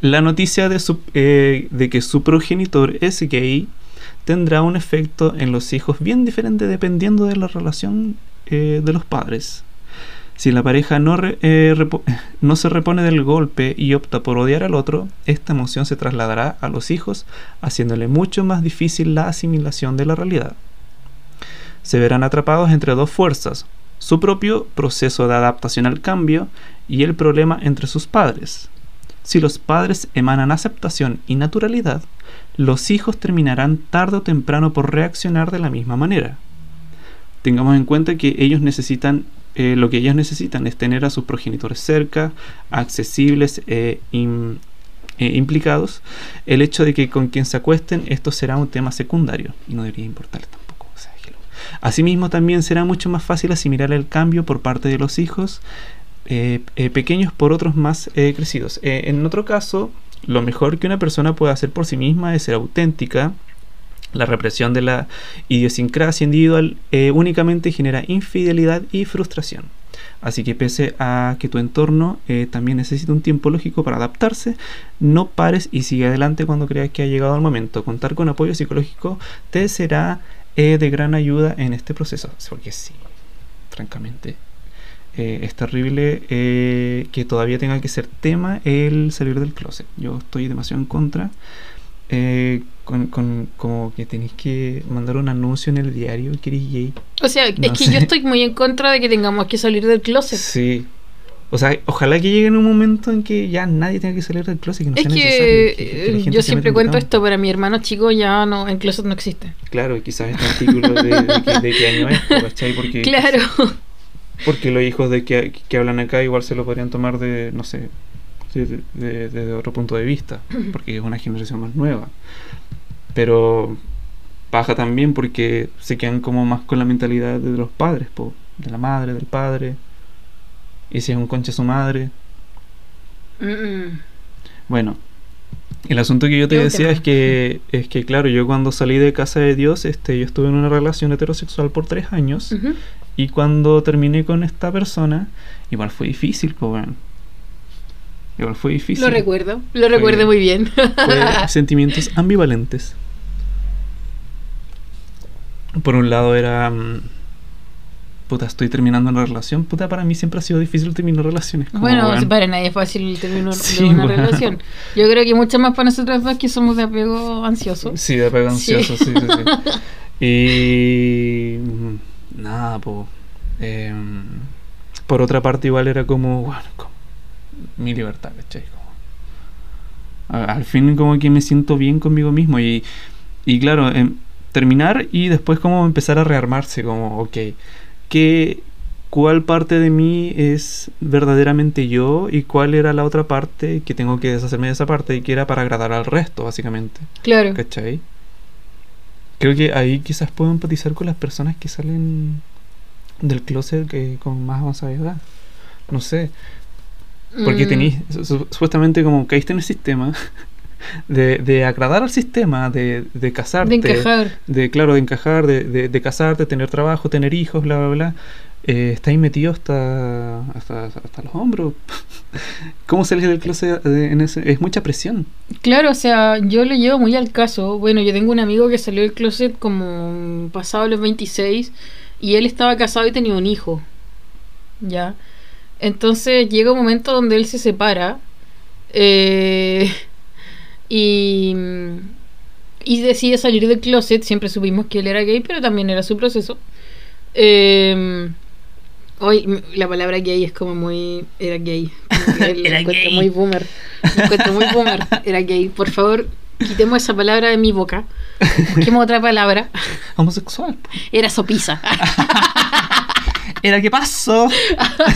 La noticia de, su- eh, de que su progenitor es gay tendrá un efecto en los hijos bien diferente dependiendo de la relación eh, de los padres. Si la pareja no, eh, no se repone del golpe y opta por odiar al otro, esta emoción se trasladará a los hijos, haciéndole mucho más difícil la asimilación de la realidad. Se verán atrapados entre dos fuerzas, su propio proceso de adaptación al cambio y el problema entre sus padres. Si los padres emanan aceptación y naturalidad, los hijos terminarán tarde o temprano por reaccionar de la misma manera. Tengamos en cuenta que ellos necesitan, eh, lo que ellos necesitan es tener a sus progenitores cerca, accesibles e im- implicados. El hecho de que con quien se acuesten esto será un tema secundario y no debería importarles tampoco. Asimismo, también será mucho más fácil asimilar el cambio por parte de los hijos pequeños por otros más crecidos. En otro caso, lo mejor que una persona puede hacer por sí misma es ser auténtica. La represión de la idiosincrasia individual eh, únicamente genera infidelidad y frustración. Así que pese a que tu entorno eh, también necesita un tiempo lógico para adaptarse, no pares y sigue adelante cuando creas que ha llegado el momento. Contar con apoyo psicológico te será eh, de gran ayuda en este proceso. Porque sí, francamente, eh, es terrible eh, que todavía tenga que ser tema el salir del closet. Yo estoy demasiado en contra. eh, con, con- como que tenéis que mandar un anuncio en el diario que eres gay. O sea, No es que yo estoy muy en contra de que tengamos que salir del closet. Sí. O sea, ojalá que llegue en un momento en que ya nadie tenga que salir del closet, que no es sea que, necesario. que- que la eh, yo siempre cuento esto, pero mi hermano chico ya no, en closet no existe. Claro, y quizás este artículo de, de qué- de qué año es, ¿cachai? Porque, Claro. Porque los hijos de que, que hablan acá igual se lo podrían tomar de, no sé, de, de- de otro punto de vista, porque es una generación más nueva. Pero baja también porque se quedan como más con la mentalidad de los padres, po, de la madre, del padre. Y si es un concha su madre. Mm, mm. Bueno, El asunto que yo te decía es que, es que, claro, yo cuando salí de casa de Dios, este, yo estuve en una relación heterosexual por tres años. Y cuando terminé con esta persona, igual fue difícil, pues bueno. Igual fue difícil. Lo recuerdo, lo recuerdo muy bien. Fue sentimientos ambivalentes. Por un lado era... mm, Puta, estoy terminando una relación. Puta, para mí siempre ha sido difícil terminar relaciones. como, Bueno, weón. para nadie es fácil Sí, de una relación. Yo creo que mucho más para nosotros dos que somos de apego ansioso. Sí, de apego Sí. ansioso, sí, sí, sí. Y... Nada, pues... por otra parte, igual era como... Bueno, como mi libertad, ¿cachai? Como- al fin como que me siento bien conmigo mismo y, y claro, em, terminar y después como empezar a rearmarse, como, ok, ¿qué, ¿cuál parte de mí es verdaderamente yo y cuál era la otra parte que tengo que deshacerme de esa parte y que era para agradar al resto, básicamente? Claro. ¿Cachai? Creo que ahí quizás puedo empatizar con las personas que salen del closet que con más avanzada edad. No sé, porque Mm, tenéis, su- su- supuestamente como caíste en el sistema, de, de agradar al sistema, de, de casarte, De encajar. de, claro, de encajar, de, de, de casarte, tener trabajo, tener hijos, bla, bla, bla. Eh, está ahí metido hasta, hasta, hasta los hombros. ¿Cómo sales del closet en ese? Es mucha presión. Claro, o sea, yo lo llevo muy al caso. Bueno, yo tengo un amigo que salió del closet como pasado los 26 y él estaba casado y tenía un hijo. ¿Ya? Entonces llega un momento donde él se separa eh, y, y decide salir del closet. Siempre supimos que él era gay, pero también era su proceso. Eh, hoy la palabra gay es como muy... Era gay. Era encuentro gay. muy boomer. La encuentro muy boomer. Era gay. Por favor, quitemos esa palabra de mi boca. Busquemos otra palabra. Homosexual. Era sopiza. Era qué pasó.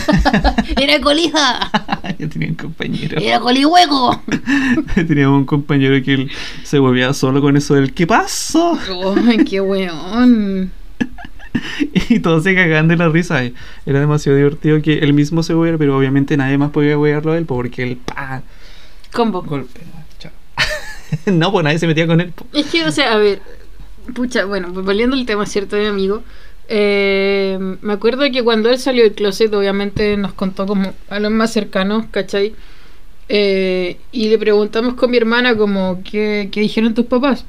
Era colija. Yo tenía un compañero. Era colihueco. Teníamos un compañero que él se volvía solo con eso del ¿qué pasó? Ay, qué weón. Y todos se cagaban de la risa. Era demasiado divertido que él mismo se hubiera, pero obviamente nadie más podía huearlo a él porque él pa Combo. golpe. Chao. no, pues nadie se metía con él. Es que, o sea, a ver, pucha, bueno, volviendo al tema, ¿cierto? De mi amigo, eh, me acuerdo que cuando él salió del closet, obviamente nos contó como a los más cercanos, ¿cachai? Eh, y le preguntamos con mi hermana como, ¿qué, qué dijeron tus papás?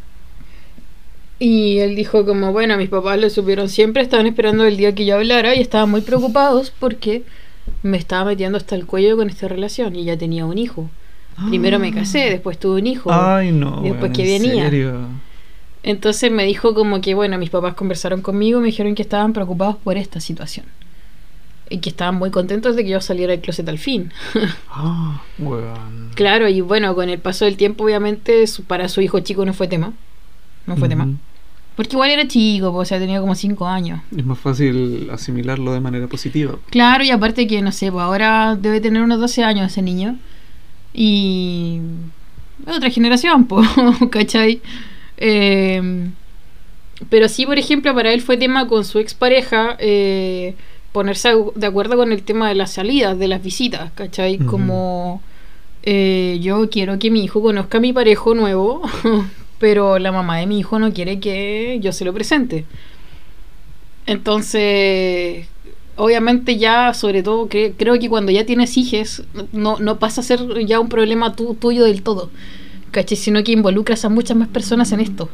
Y él dijo como, bueno, mis papás lo supieron siempre, estaban esperando el día que yo hablara y estaban muy preocupados porque me estaba metiendo hasta el cuello con esta relación y ya tenía un hijo. Primero me casé, después tuve un hijo. Ay, no. Y después que ¿en venía. serio? Entonces me dijo como que, bueno, mis papás conversaron conmigo y me dijeron que estaban preocupados por esta situación. Y que estaban muy contentos de que yo saliera del closet al fin. Ah, weón. claro, y bueno, con el paso del tiempo, obviamente, su- para su hijo chico no fue tema. No fue tema. Porque igual era chico, po, o sea, tenía como 5 años. Es más fácil asimilarlo de manera positiva. Claro, y aparte que, no sé, pues ahora debe tener unos 12 años ese niño. Y... otra generación, pues, ¿cachai? Eh, pero sí, por ejemplo, para él fue tema con su expareja eh, ponerse de acuerdo con el tema de las salidas, de las visitas, ¿cachai? Como eh, yo quiero que mi hijo conozca a mi parejo nuevo, pero la mamá de mi hijo no quiere que yo se lo presente. Entonces, obviamente ya, sobre todo, cre- creo que cuando ya tienes hijos, no, no pasa a ser ya un problema tu- tuyo del todo, ¿cachai? Sino que involucras a muchas más personas en esto.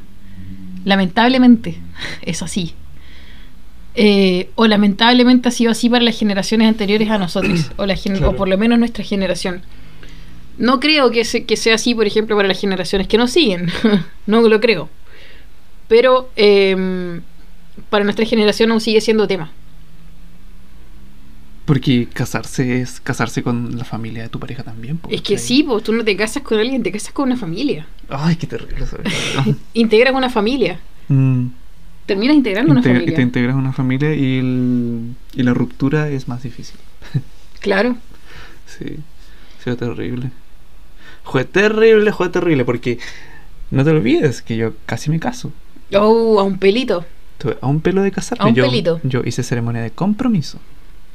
Lamentablemente, es así. Eh, o lamentablemente ha sido así para las generaciones anteriores a nosotros, o, la gen- Claro. o por lo menos nuestra generación. No creo que, se- que sea así, por ejemplo, para las generaciones que nos siguen. no lo creo. Pero em, para nuestra generación aún sigue siendo tema. Porque casarse es casarse con la familia de tu pareja también. po, Es que sí, pues tú no te casas con alguien, te casas con una familia. Ay, qué terrible eso. Integras una familia. Mm. Terminas integrando una familia. Te integras una familia y, el- y la ruptura es más difícil. Claro. Sí, fue terrible. Fue terrible, fue terrible, porque no te olvides que yo casi me caso. Oh, a un pelito. A un pelo de casarme. A un yo, pelito. Yo hice ceremonia de compromiso.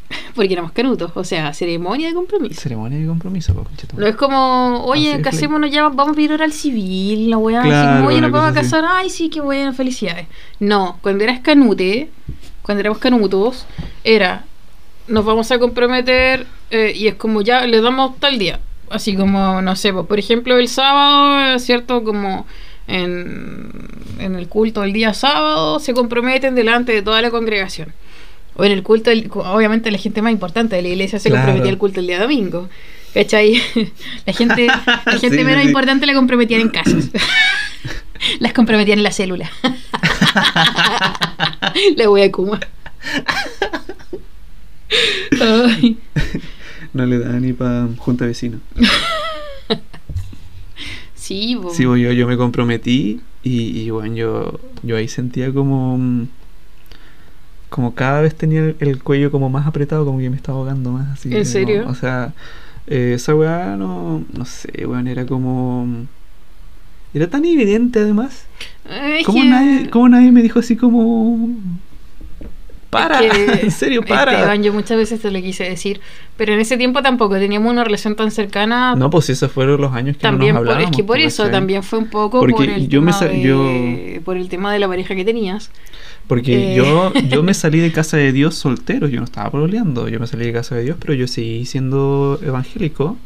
Porque éramos canutos, o sea, ceremonia de compromiso. Ceremonia de compromiso, po, No es como, oye, casémonos ya, vamos a pedir hora al civil, la weá, así Claro, como, oye, nos vamos a así. casar, ay, sí, qué bueno, felicidades. No, cuando eras canute, cuando éramos canutos, era, nos vamos a comprometer eh, y es como ya, le damos tal día. Así como, no sé, por ejemplo, el sábado, ¿cierto? Como en, en el culto del día sábado, se comprometen delante de toda la congregación. O en el culto, obviamente la gente más importante de la iglesia se Claro. comprometía el culto el día domingo. ¿Cachai? La gente, la gente Sí, menos sí. importante la comprometían en casas. Las comprometían en la célula. la wea Kuma. Ay. No le da ni para junta vecino. Sí, po. Sí, pues, yo, yo me comprometí y, y bueno, yo, yo ahí sentía como... Como cada vez tenía el, el cuello como más apretado, como que me estaba ahogando más. Así, ¿En como- serio? o sea, eh, esa weá no, no sé, weón, era como... Era tan evidente además. Ay, es ¿Cómo, que- nadie, cómo nadie me dijo así como... Para, Es que, en serio, para. Esteban, yo muchas veces te lo quise decir, pero en ese tiempo tampoco teníamos una relación tan cercana. No, pues esos fueron los años que también no nos por- hablábamos. es que por pues, eso ¿cachai? también fue un poco Porque por el yo me tema sa- de, yo- por el tema de la pareja que tenías. Porque Eh. yo, yo me salí de casa de Dios soltero, yo no estaba pololeando, yo me salí de casa de Dios, pero yo seguí siendo evangélico.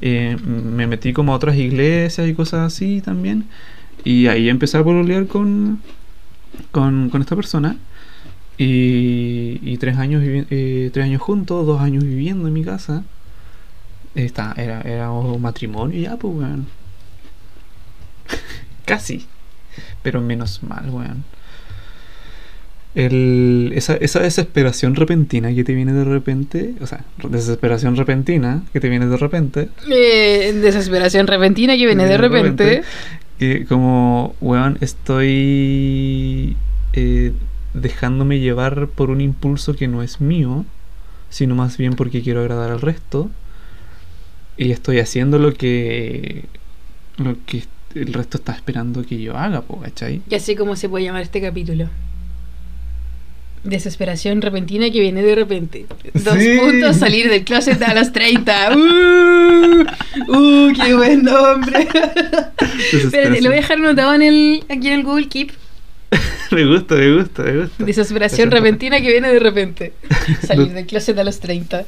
Eh, me metí como a otras iglesias y cosas así también. Y ahí empecé a pololear con, con, con esta persona. Y, y tres, años eh, tres años juntos, dos años viviendo en mi casa. Está, era, era un matrimonio ya, pues, weón. Casi. Pero menos mal, weón. El, esa, esa desesperación repentina que te viene de repente, o sea, desesperación repentina que te viene de repente, Eh, desesperación repentina que viene de, De repente. repente. que como, weón, estoy eh, dejándome llevar por un impulso que no es mío, sino más bien porque quiero agradar al resto, y estoy haciendo lo que, lo que el resto está esperando que yo haga, ¿cachai? Y así como se puede llamar este capítulo. Desesperación repentina que viene de repente. Dos Sí. puntos, salir del closet a los 30. ¡Uh! ¡Uh! ¡Qué buen nombre! Espérate, lo voy a dejar anotado en el, aquí en el Google Keep. me gusta, me gusta, me gusta. Desesperación Desespera- repentina que viene de repente. Salir del closet a los 30.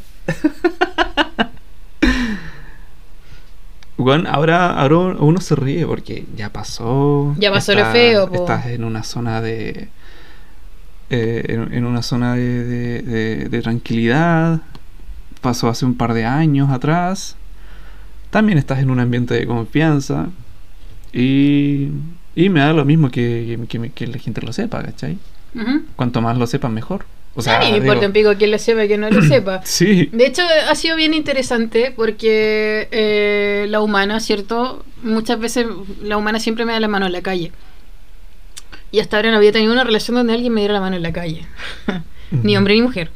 Weón, ahora, ahora uno se ríe porque ya pasó. Ya pasó lo feo, po. Estás en una zona de. eh, en, en una zona de, de- de- de tranquilidad. Pasó hace un par de años atrás. También estás en un ambiente de confianza. Y. Y me da lo mismo que, que, que- la gente lo sepa, ¿cachai? Cuanto más lo sepan, mejor. O a sea, mí me importa un pico quién lo sepa y quién no lo sepa. Sí. De hecho, ha sido bien interesante porque eh, la humana, ¿cierto? Muchas veces la humana siempre me da la mano en la calle. Y hasta ahora no había tenido una relación donde alguien me diera la mano en la calle. ni hombre ni mujer.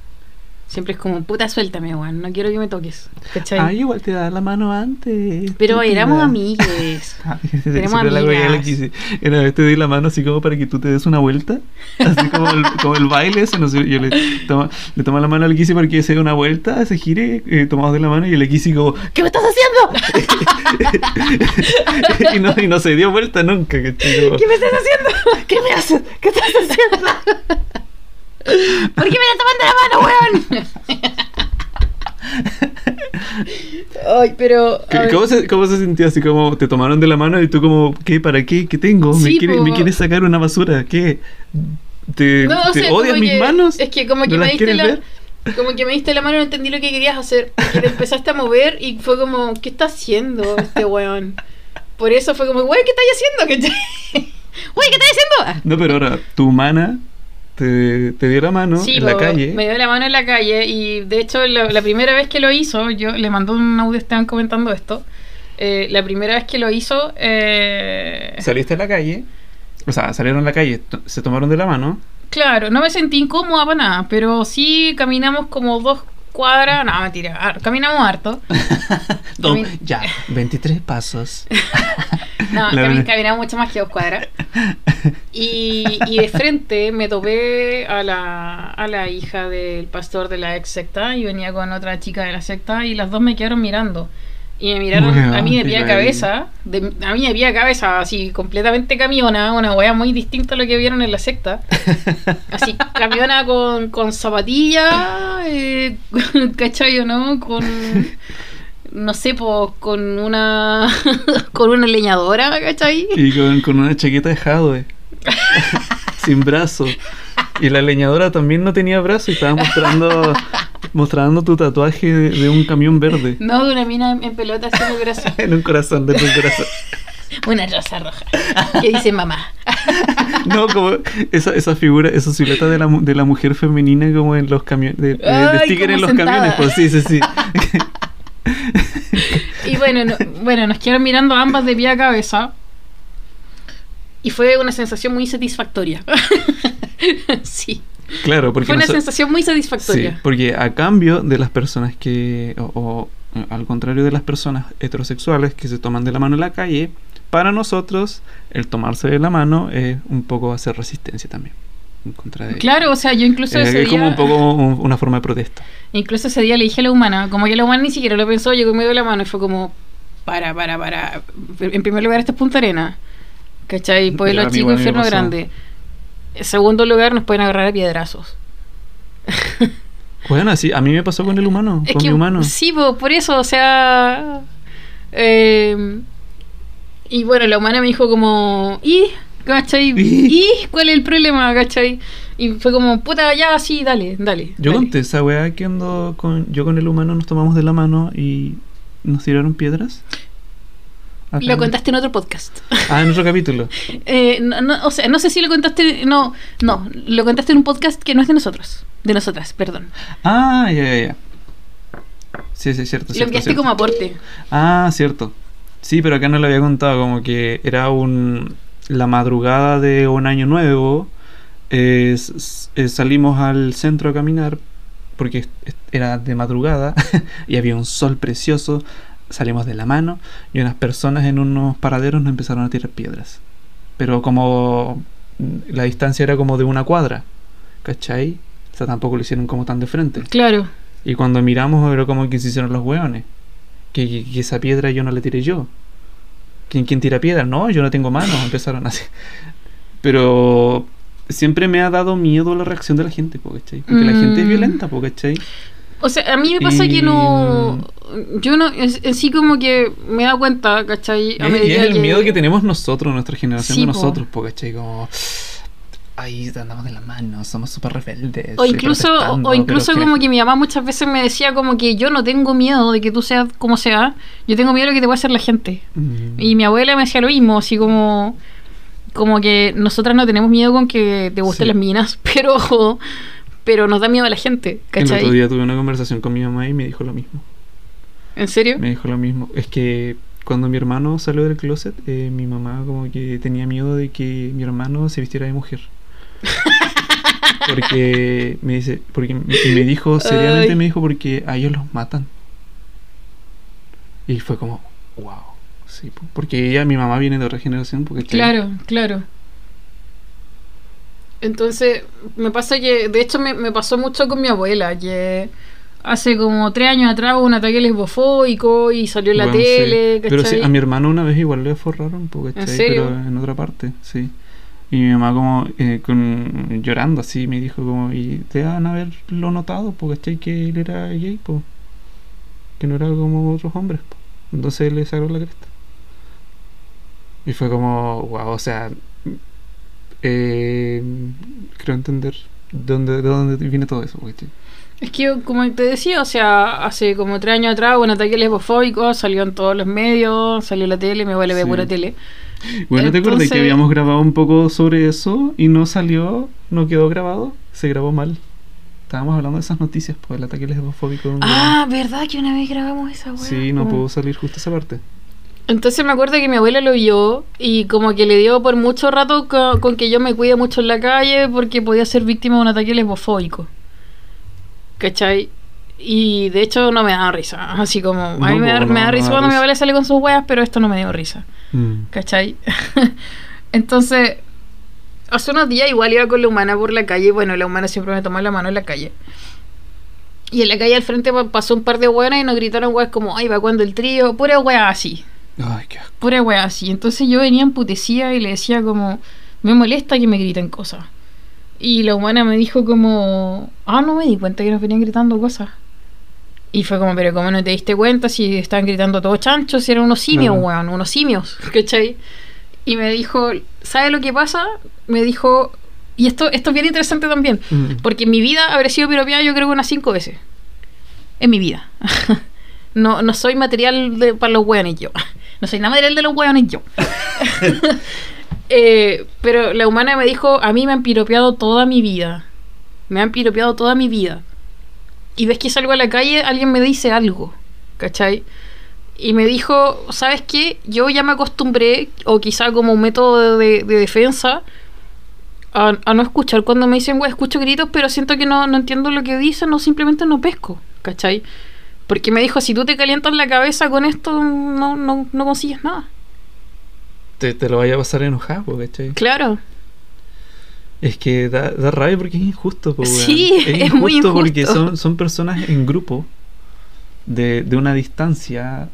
Siempre es como, puta, suéltame, weón. No quiero que me toques. ¿Cachai? Ay, igual te da la mano antes. Pero éramos amigues. La wea amigas. Una vez te di la mano así como para que tú te des una vuelta. Así como el, como el baile ese. No sé, yo le tomo, le tomo la mano al Kisi para que se dé una vuelta, se gire, eh, tomamos de la mano y el Kisi como, ¿qué me estás haciendo? y, no, y no se dio vuelta nunca. ¿cachai? Como, ¿Qué me estás haciendo? ¿Qué me haces? ¿Qué estás haciendo? ¿Por qué me estás tomando la mano, weón? Ay, pero. a ¿Qué- ver. ¿Cómo se, ¿Cómo se sintió así como te tomaron de la mano y tú como, ¿qué? ¿Para qué? ¿Qué tengo? ¿Me, Sí, quiere- po. ¿Me quieres sacar una basura? ¿Qué? ¿Te, No, te sea, odias mis que- manos? Es que como que ¿No me diste la. ver? Como que me diste la mano y no entendí lo que querías hacer. Que te empezaste a mover y fue como, ¿qué está haciendo este weón? Por eso fue como, güey, ¿qué estás haciendo? ¿Qué ¿qué estás haciendo? No, pero ahora, tu humana te, te dio la mano Sí, en la calle. me dio la mano en la calle y de hecho la, la primera vez que lo hizo, yo le mandó un audio, estaban comentando esto. eh, la primera vez que lo hizo, eh, Saliste a la calle. O sea, salieron a la calle, se tomaron de la mano. claro, no me sentí incómoda para nada, pero sí caminamos como dos cuadras, no, mentira, caminamos harto. No, Camin- ya, 23 pasos. No, La cami- verdad. caminaba mucho más que dos cuadras. Y, y de frente me topé a la, a la hija del pastor de la ex secta y venía con otra chica de la secta y las dos me quedaron mirando. Y me miraron a mí de pie a cabeza, de, a mí de pie a cabeza, así completamente camiona, una wea muy distinta a lo que vieron en la secta. Así, camiona con, con zapatilla, eh, ¿cachai no? Con, no sé, pues, con una, con una leñadora, ¿cachai? Y con, con una chaqueta de Hadwe. sin brazo. Y la leñadora también no tenía brazo y estaba mostrando mostrando tu tatuaje de, de un camión verde. No, de una mina en, en pelota haciendo corazón. En un corazón, de un corazón. Una rosa roja. Que dice mamá. No, como esa, esa figura, esa silueta de la, de la mujer femenina como en los camiones, de, de- en los sentada. camiones, pues sí, sí, sí. Y bueno, no- bueno, nos quedaron mirando ambas de pie a cabeza. Y fue una sensación muy satisfactoria. sí. Claro, porque Fue una noso- sensación muy Sí, satisfactoria. porque a cambio de las personas que, o, o, al contrario de las personas heterosexuales que se toman de la mano en la calle, para nosotros el tomarse de la mano es un poco hacer resistencia también. En contra de Claro, o sea, yo incluso ese es como día- un poco un- una forma de protesta. Incluso ese día le dije a la humana, como que la humana ni siquiera lo pensó, llegó y me dio la mano y fue como, para, para, para. En primer lugar, esto es Punta Arena. ¿Cachai? Pueblo chico, infierno grande. En segundo lugar, nos pueden agarrar a piedrazos. Bueno, así, a mí me pasó con el humano, Es con que, mi humano. Sí, po, por eso, o sea. eh, y bueno, la humana me dijo como, ¿y? ¿Cachai? ¿Y? ¿Cuál es el problema? ¿Cachai? Y fue como, puta, ya, sí, dale, dale. Yo dale". conté esa weá que ando con, yo con el humano nos tomamos de la mano y nos tiraron piedras. Acá Lo contaste en otro podcast. Ah, en otro capítulo. Eh, no, no, o sea, no sé si lo contaste. No, no, lo contaste en un podcast que no es de nosotros. De nosotras, perdón. Ah, ya, ya, ya. Sí, sí, cierto. lo cierto, como aporte. Ah, cierto. Sí, pero acá no lo había contado, como que era un la madrugada de un año nuevo. eh, salimos al centro a caminar porque era de madrugada y había un sol precioso. Salimos de la mano y unas personas en unos paraderos nos empezaron a tirar piedras. Pero como la distancia era como de una cuadra, ¿cachai? O sea, tampoco lo hicieron como tan de frente. Claro. Y cuando miramos era como que se hicieron los hueones. Que, que- que esa piedra yo no la tiré yo. ¿Quién, quién tira piedra? No, yo no tengo manos. Empezaron así. Pero siempre me ha dado miedo la reacción de la gente, ¿cachai? Porque la gente es Mm. violenta, ¿cachai? O sea, a mí me pasa que no. Yo no. En, sí, como que me he dado cuenta, ¿cachai? A Y, y es el miedo que tenemos nosotros, nuestra generación Sí, de nosotros, po, ¿cachai? Como... Ahí andamos de la mano, somos súper rebeldes. O incluso, o- incluso como que mi mamá muchas veces me decía como que yo no tengo miedo de que tú seas como sea, yo tengo miedo de lo que te pueda hacer la gente. Mm. Y mi abuela me decía lo mismo, así como como que nosotras no tenemos miedo con que te gusten Sí. las minas, pero pero nos da miedo a la gente, El otro ¿cachai? día tuve una conversación con mi mamá y me dijo lo mismo. ¿En serio? Me dijo lo mismo. Es que cuando mi hermano salió del closet, eh, mi mamá como que tenía miedo de que mi hermano se vistiera de mujer. Porque me dice, porque me dijo, seriamente Ay. me dijo, porque a ellos los matan. Y fue como, wow. Sí, po. porque ella, mi mamá viene de otra generación, porque Claro, claro. Entonces, me pasa que, de hecho, me, me pasó mucho con mi abuela, que hace como tres años atrás hubo un ataque lesbofóbico y salió en la Bueno, sí. tele, Pero sí, a mi hermano una vez igual le forraron, po, ¿cachai? serio? Pero en otra parte, sí. Y mi mamá como eh, con, llorando así me dijo como, y te van a haberlo notado, porque. Que él era gay, po. Que no era como otros hombres, po. Entonces le sacaron la cresta. Y fue como, wow, o sea, eh, creo entender de dónde, de dónde viene todo eso, ¿cachai? Es que, como te decía, o sea, hace como tres años atrás hubo un ataque lesbofóbico, salió en todos los medios, salió la tele, mi abuela ve Sí. pura tele. Bueno, ¿te acuerdas que Entonces- habíamos grabado un poco sobre eso y no salió, no quedó grabado? Se grabó mal. Estábamos hablando de esas noticias, pues el ataque lesbofóbico. Ah, ¿verdad que una vez grabamos esa weá? sí, no pudo salir justo esa parte. Entonces me acuerdo que mi abuela lo vio y como que le dio por mucho rato co- con, que yo me cuide mucho en la calle porque podía ser víctima de un ataque lesbofóbico. ¿Cachai? Y de hecho no me da risa. Así como, a No, mí me da, no, me da no risa cuando mi abuela sale con sus weas, pero esto no me dio risa. Mm. ¿Cachai? Entonces, hace unos días igual iba con la humana por la calle. Bueno, la humana siempre me toma la mano en la calle. Y en la calle al frente pa- pasó un par de hueonas y nos gritaron weas como, ay, va cuando el trío, pura wea así. Ay, qué asco. Pura wea así. Entonces yo venía emputecida y le decía como, me molesta que me griten cosas. Y la humana me dijo como, ah, no me di cuenta que nos venían gritando cosas. Y fue como, pero ¿cómo no te diste cuenta si estaban gritando todos chanchos? Si eran unos simios, Claro. weón, unos simios, ¿cachai? Y me dijo, ¿sabe lo que pasa? Me dijo, y esto, esto es bien interesante también, Mm. porque en mi vida habré sido piropeada yo creo que unas cinco veces. En mi vida. no, no soy material de- para los hueones yo. No soy nada material de los hueones yo. Eh, pero la humana me dijo, a mí me han piropeado toda mi vida. Me han piropeado toda mi vida. Y ves que salgo a la calle, alguien me dice algo, ¿cachai? Y me dijo, ¿sabes qué? Yo ya me acostumbré, o quizá como un método de, de defensa, a, no escuchar cuando me dicen, güey, escucho gritos, pero siento que no, no entiendo lo que dicen, o simplemente no pesco, ¿cachai? Porque me dijo, si tú te calientas la cabeza con esto, no, no, no consigues nada. Te, te lo vaya a pasar enojado, ¿cachai? Claro. Es que da, da rabia porque es injusto, po. Sí, es muy injusto. porque son, son personas en grupo de, de una distancia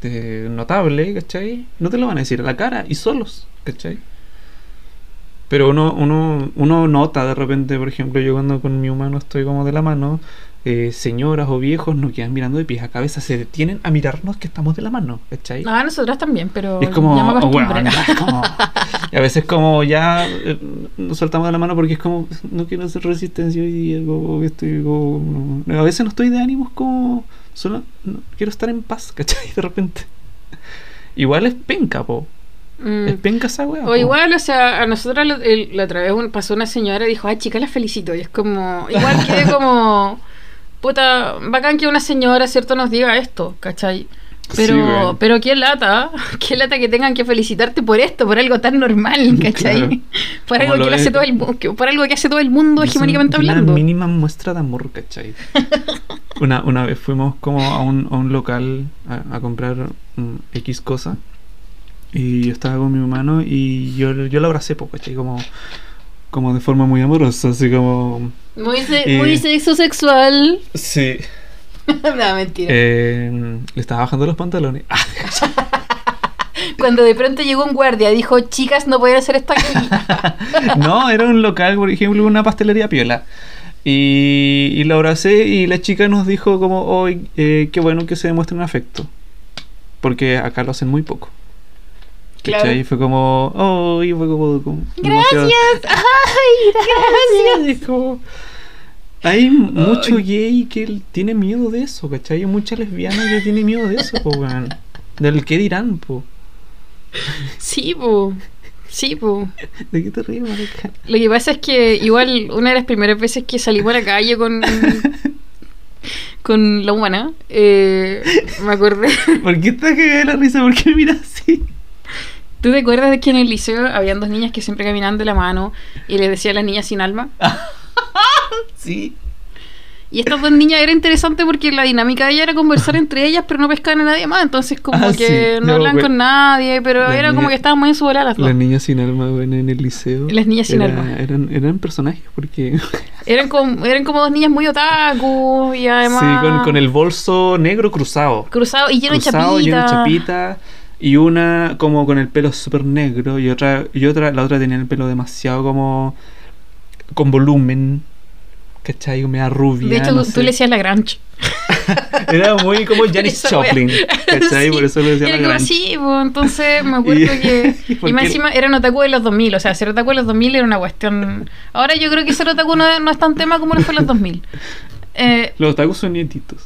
de- notable, ¿cachai? No te lo van a decir a la cara y solos, ¿cachai? Pero uno, uno, uno nota de repente, por ejemplo, yo cuando con mi humano estoy como de la mano, eh, señoras o viejos nos quedan mirando de pies a cabeza, se detienen a mirarnos que estamos de la mano, ¿cachai? Ah, nosotras también, pero Y es como, ya me oh, acostumbré. weón, es como- y a veces como ya eh, nos soltamos de la mano porque es como, no quiero hacer resistencia hoy día, como estoy como, no. a veces no estoy de ánimos como, solo no, quiero estar en paz, ¿cachai? De repente. Igual es penca, po. Mm. Es penca esa weá. O po. igual, o sea, a nosotros la, otra vez pasó una señora y dijo, ay, chica, la felicito. Y es como, igual que como, puta, bacán que una señora, ¿cierto?, nos diga esto, ¿cachai? Pero, Sí, pero qué lata, qué lata que tengan que felicitarte por esto, por algo tan normal, ¿cachai? Claro. Por algo lo que lo hace todo el por algo que hace todo el mundo hegemónicamente hablando. Una mínima muestra de amor, ¿cachai? una, una vez fuimos como a un, a un local a, a comprar mm, X cosa. Y yo estaba con mi hermano y yo, yo la abracé, ¿cachai? Como, como de forma muy amorosa, así como... Muy, se- Eh. muy sexo sexual. Sí. no, mentira. Eh, le estaba bajando los pantalones. Ah, Cuando de pronto llegó un guardia, dijo, chicas, no pueden hacer esto aquí. no, era un local, por ejemplo, una pastelería piola. Y, y la abracé y la chica nos dijo como, hoy qué bueno que se demuestren afecto. Porque acá lo hacen muy poco. Claro. Y fue como, oh, y fue como, como Gracias, ay, gracias. Es como- Hay mucho gay que tiene miedo de eso, ¿cachai? Hay mucha lesbiana que tiene miedo de eso, po, weón. Del qué dirán, po. Sí, po. Sí, po. ¿De qué te ríes, marica? Lo que pasa es que igual una de las primeras veces que salí por la calle con con la humana, eh, me acordé. ¿Por qué estás cagada de la risa? ¿Por qué me miras así? ¿Tú te acuerdas de que en el liceo habían dos niñas que siempre caminaban de la mano y les decía a las niñas sin alma? Sí. Y estas dos niñas era interesante porque la dinámica de ella era conversar entre ellas, pero no pescaban a nadie más. Entonces, como Ah, que sí. no No, hablaban güey. con nadie, pero La era como que estaban muy en su bola las dos. Las niñas sin alma, bueno, en el liceo. Las niñas sin era- alma. Eran, eran personajes porque... Eran como, eran como dos niñas muy otaku y además. Sí, con, con el bolso negro cruzado. Cruzado y lleno de chapita. lleno de chapita. Y una como con el pelo súper negro. Y otra, y otra, la otra tenía el pelo demasiado como... Con volumen. ¿Cachai? Como media rubia. De hecho, no tú, tú le decías la Granch. Era muy como Janis. Joplin. ¿Cachai? Sí, Por eso le decía Era la como gran. así, pues, entonces me acuerdo Y- que. ¿y Y más encima eran otaku de los 2000, o sea, ser otaku de los 2000 era una cuestión. Ahora yo creo que ser otaku no, no es tan tema como lo fue en los 2000. Eh, Los otakus son nietitos.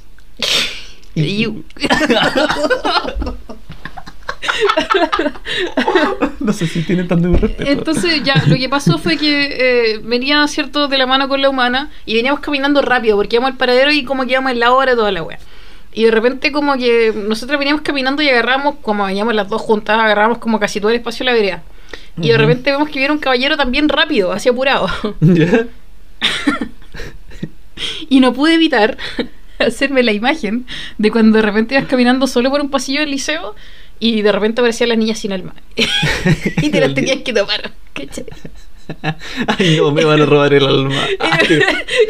no sé si tienen tanto respeto. Entonces ya, lo que pasó fue que eh, venía, ¿cierto?, de la mano con la humana y veníamos caminando rápido porque íbamos al paradero y como que íbamos en la hora toda la wea. Y de repente como que nosotros veníamos caminando y agarramos, como veníamos las dos juntas, agarramos como casi todo el espacio de la vereda. Y de repente vemos que viene un caballero también rápido, así apurado. Y no pude evitar hacerme la imagen de cuando de repente ibas caminando solo por un pasillo del liceo y de repente aparecían las niñas sin alma. y te las tenías que tomar. ¿cachai? Ay, no, me van a robar el alma. Ay,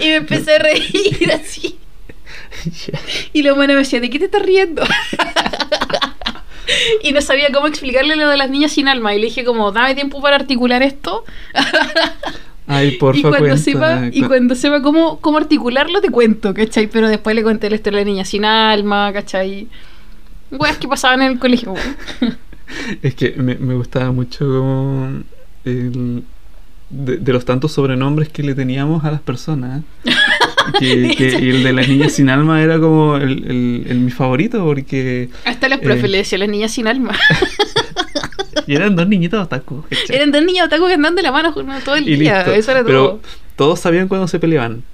y me empecé a reír así. Y la humana me decía, ¿de qué te estás riendo? y no sabía cómo explicarle lo de las niñas sin alma. Y le dije como, dame tiempo para articular esto. Ay, porfa, y cuando sepa, y Cu- cuando sepa cómo, cómo articularlo, te cuento, ¿cachai? Pero después le conté la historia de la niña sin alma, ¿cachai? Weas que pasaban en el colegio. Es que me, me gustaba mucho como el- de, de los tantos sobrenombres que le teníamos a las personas. Que, que- y el de las niñas sin alma era como el, el- el mi favorito porque Hasta las profes Eh. le decían las niñas sin alma. y eran dos niñitos otaku. ¿cachai? Eran dos niñas otaku que andan de la mano todo el y día. listo. Eso era Pero todo. todos sabían cuando se peleaban.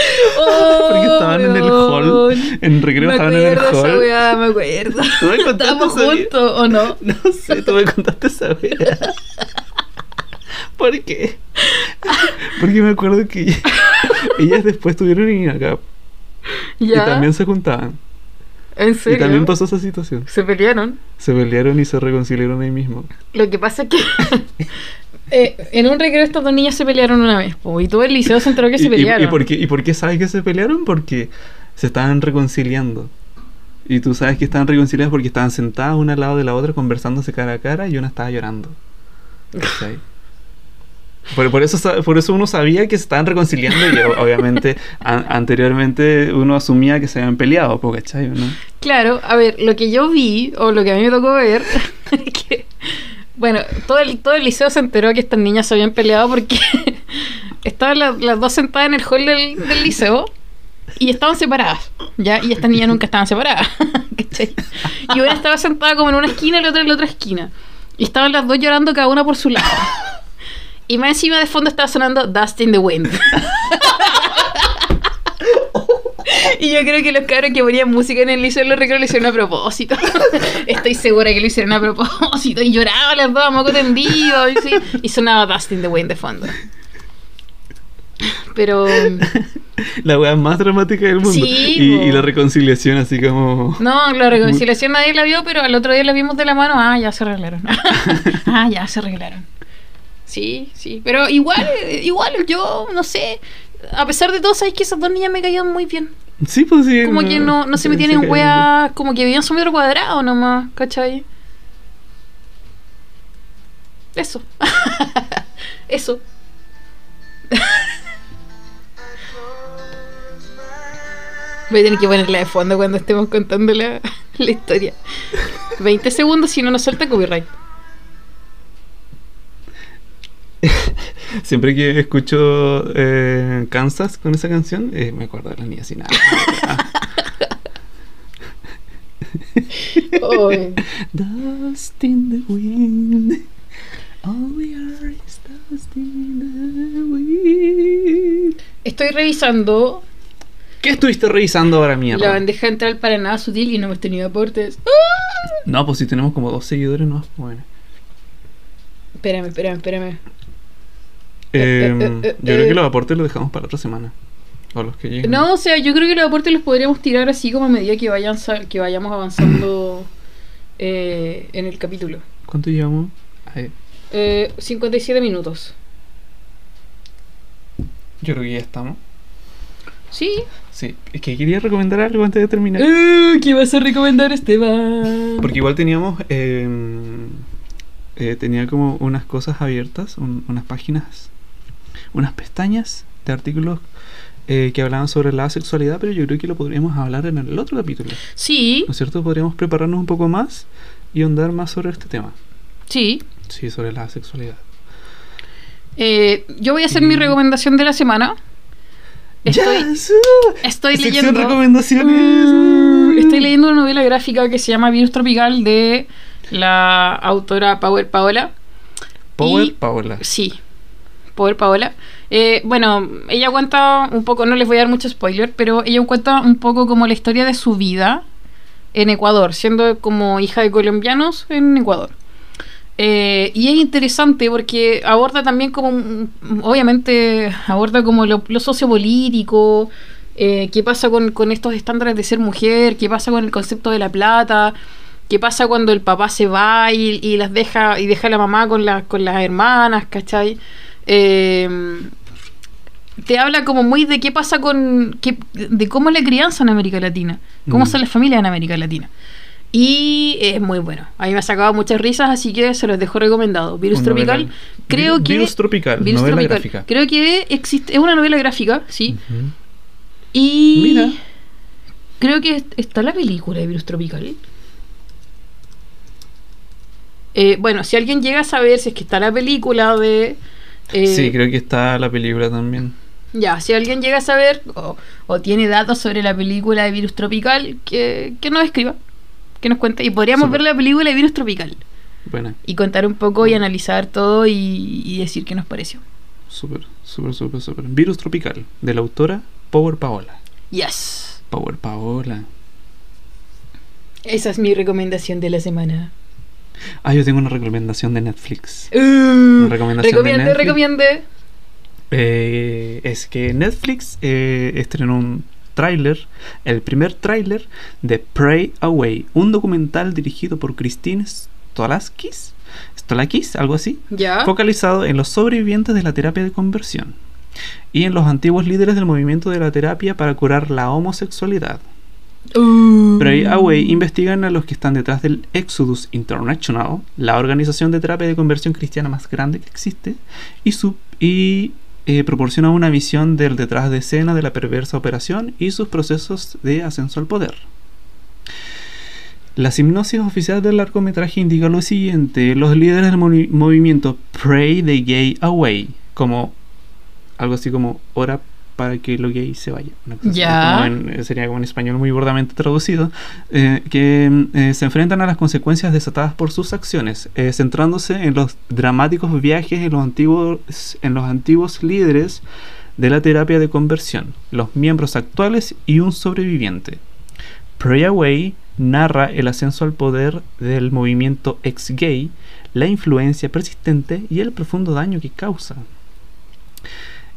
Porque estaban en el hall. En recreo me estaban en el acuerdo esa hall. weá, me acuerdo. ¿Tú me contaste Estábamos juntos, ¿o no? No sé, tú me contaste esa wea. ¿Por qué? Porque me acuerdo que ella- ellas después tuvieron acá Ya. y también se juntaban. ¿En Y serio? también pasó esa situación. Se pelearon. Se pelearon y se reconciliaron ahí mismo. Lo que pasa es que eh, en un recreo estas dos niñas se pelearon una vez. po, y todo el liceo se enteró que ¿Y, se y- pelearon. y por qué, ¿Y por qué sabes que se pelearon? Porque se estaban reconciliando. Y tú sabes que estaban reconciliadas porque estaban sentadas una al lado de la otra conversándose cara a cara y una estaba llorando. ¿Cachai? Por, por eso, por eso uno sabía que se estaban reconciliando y obviamente an- anteriormente uno asumía que se habían peleado, ¿cachai? ¿no? Claro, a ver, lo que yo vi, o lo que a mí me tocó ver, es que, bueno, todo el, todo el liceo se enteró que estas niñas se habían peleado porque estaban las, las dos sentadas en el hall del, del liceo y estaban separadas, ¿ya? Y estas niñas nunca estaban separadas, ¿cachai? Y una estaba sentada como en una esquina y la otra en la otra esquina. Y estaban las dos llorando cada una por su lado. Y más encima de fondo estaba sonando Dust in the Wind. Y yo creo que los cabros que ponían música en el liceo lo recreo lo hicieron a propósito. Estoy segura que lo hicieron a propósito. Y lloraban las dos a moco tendido. Y, sí, y sonaba Dust in the Wind de fondo. Pero. La weá más dramática del mundo. Sí, y la reconciliación así como... No, la reconciliación nadie la vio, pero al otro día la vimos de la mano. Ah, ya se arreglaron. ah, ya se arreglaron. Sí, sí. Pero igual, igual yo, no sé. A pesar de todo, sabéis que esas dos niñas me caían muy bien. Sí, pues sí. Como que no, no se metían en weas, como que vivían su metro cuadrado nomás, ¿cachai? Eso. Eso. Voy a tener que ponerla de fondo cuando estemos contando la, la historia. 20 segundos si no nos suelta copyright. Siempre que escucho eh, Kansas con esa canción, eh, me acuerdo de la niña sin nada. Ay. Dust in the wind. All we are is dust in the wind. Estoy revisando ¿Qué estuviste revisando ahora, mierda? la bandeja central para nada sutil y no hemos tenido aportes. No, pues si tenemos como dos seguidores, no. Bueno. Espérame, espérame, espérame. Eh, eh, eh, yo creo que los aportes los dejamos para otra semana. O los que lleguen. No, o sea, yo creo que los aportes los podríamos tirar así como a medida que, vayan, que vayamos avanzando en el capítulo. ¿Cuánto llevamos? Eh, 57 minutos. yo creo que ya estamos. Sí. Sí, es que quería recomendar algo antes de terminar. Eh, ¿Qué vas a recomendar, Esteban? Porque igual teníamos. eh, eh, tenía como unas cosas abiertas, un- unas páginas, unas pestañas de artículos eh, que hablaban sobre la sexualidad, pero yo creo que lo podríamos hablar en el otro capítulo. Sí, ¿No es cierto? Podríamos prepararnos un poco más y ahondar más sobre este tema. sí. Sí, sobre la sexualidad. Eh, yo voy a hacer mi recomendación de la semana. Estoy, Yes, estoy leyendo. recomendaciones. Mm, Estoy leyendo una novela gráfica que se llama Virus Tropical de la autora Power Paola. Power Y- Paola. Sí, Power Paola. Eh, bueno, ella cuenta un poco, no les voy a dar mucho spoiler, pero ella cuenta un poco como la historia de su vida en Ecuador, siendo como hija de colombianos en Ecuador. Eh, y es interesante porque aborda también como, obviamente, aborda como lo, lo sociopolítico, eh, qué pasa con, estos estándares de ser mujer, qué pasa con el concepto de la plata, qué pasa cuando el papá se va y, las deja y deja a la mamá con, con las hermanas, ¿cachai? Eh, te habla como muy de qué pasa con, qué- de cómo es la crianza en América Latina, cómo Mm. son las familias en América Latina. Y es muy bueno. A mí me ha sacado muchas risas, así que se los dejo recomendado. Virus Un Tropical. novela- Creo Vi- que. Virus Tropical, Virus novela Tropical. gráfica. Creo que existe. Es una novela gráfica, sí. Y. Mira. Creo que est- está la película de Virus Tropical. Eh, bueno, si alguien llega a saber si es que está la película de. Eh, Sí, creo que está la película también. Ya, si alguien llega a saber o, o tiene datos sobre la película de Virus Tropical, que, que nos escriba, que nos cuente. Y podríamos ver la película de Virus Tropical Buena. y contar un poco y analizar todo y, y decir qué nos pareció. Súper, súper, súper, súper. Virus Tropical, de la autora Power Paola. Yes. Power Paola. Esa es mi recomendación de la semana. Ah, yo tengo una recomendación de Netflix. Uh, recomendación de recomiende, Netflix. recomiende. Eh, es que Netflix eh, estrenó un tráiler, el primer tráiler de Pray Away, un documental dirigido por Christine Stolaskis, Stolakis, algo así, focalizado en los sobrevivientes de la terapia de conversión y en los antiguos líderes del movimiento de la terapia para curar la homosexualidad. Uh. Pray Away investigan a los que están detrás del Exodus International, la organización de terapia de conversión cristiana más grande que existe, y, su, eh, proporciona una visión del detrás de escena de la perversa operación y sus procesos de ascenso al poder. La hipnosis oficial del largometraje indica lo siguiente: los líderes del movi- movimiento Pray the Gay Away, como algo así como ora para que lo gay se vaya. una cosa así, Ya. como en- eh, sería como en español muy burdamente traducido, eh, que eh, se enfrentan a las consecuencias desatadas por sus acciones, eh, centrándose en los dramáticos viajes en los antiguos, en los antiguos líderes de la terapia de conversión, los miembros actuales y un sobreviviente. Pray Away narra el ascenso al poder del movimiento ex-gay, la influencia persistente y el profundo daño que causa.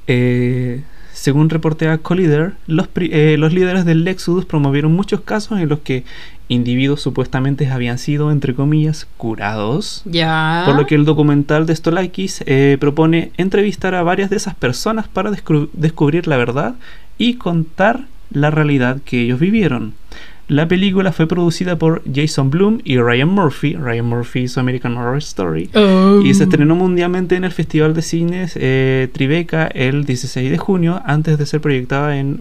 Eh, según reportea Collider, los, eh, los líderes del Exodus promovieron muchos casos en los que individuos supuestamente habían sido, entre comillas, curados. Ya. Por lo que el documental de Stolakis eh, propone entrevistar a varias de esas personas para descubrir la verdad y contar la realidad que ellos vivieron. La película fue producida por Jason Blum y Ryan Murphy. Ryan Murphy hizo American Horror Story. Oh. Y se estrenó mundialmente en el Festival de Cines eh, Tribeca el 16 de junio, antes de ser proyectada en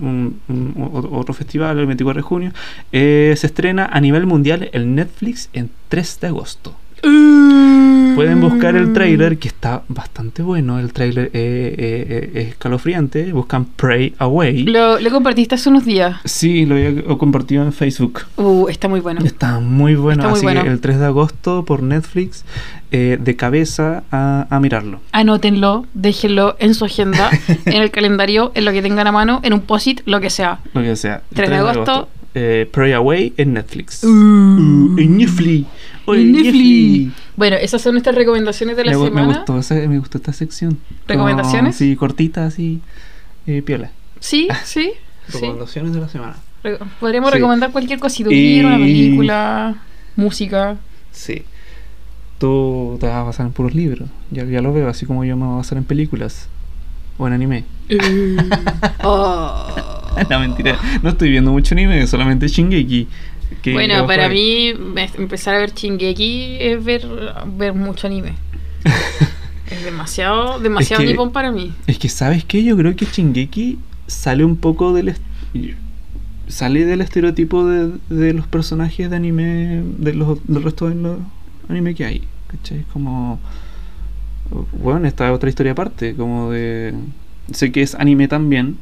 un, otro festival el 24 de junio. Eh, se estrena a nivel mundial en Netflix en 3 de agosto. Uh. Pueden buscar el tráiler que está bastante bueno. El tráiler eh, eh, eh, es escalofriante. Buscan Pray Away. Lo, lo compartiste hace unos días. Sí, lo había compartido en Facebook. Uh, está muy bueno. Está muy bueno. Está muy así bueno. que el 3 de agosto por Netflix, eh, de cabeza a, a mirarlo. Anótenlo, déjenlo en su agenda, en el calendario, en lo que tengan a mano, en un posit, lo que sea. Lo que sea. 3 de agosto. Pray Away en Netflix. Uh. Uh, en Netflix. Netflix. Bueno, esas son nuestras recomendaciones de la Me, gu- me semana. gustó, esa- me gustó esta sección. ¿Recomendaciones? Como, sí, cortita, así. eh, piola. Sí, sí. sí. Recomendaciones de la semana. Re- Podríamos Sí. recomendar cualquier cosita, un Y- libro, una película, música. Sí. Tú te vas a basar en puros libros. Ya, ya lo veo, así como yo me voy a basar en películas. O en anime. Oh. no, mentira. No estoy viendo mucho anime, solamente Shingeki. Bueno, para mí empezar a ver Shingeki es ver, ver mucho anime. es demasiado, demasiado Es que- nipón para mí. Es que, ¿sabes qué? Yo creo que Shingeki sale un poco del... Sale del estereotipo de, de los personajes de anime, de los, del resto de los anime que hay. ¿Cachai? Como... Bueno, esta es otra historia aparte, como de... Sé que es anime también,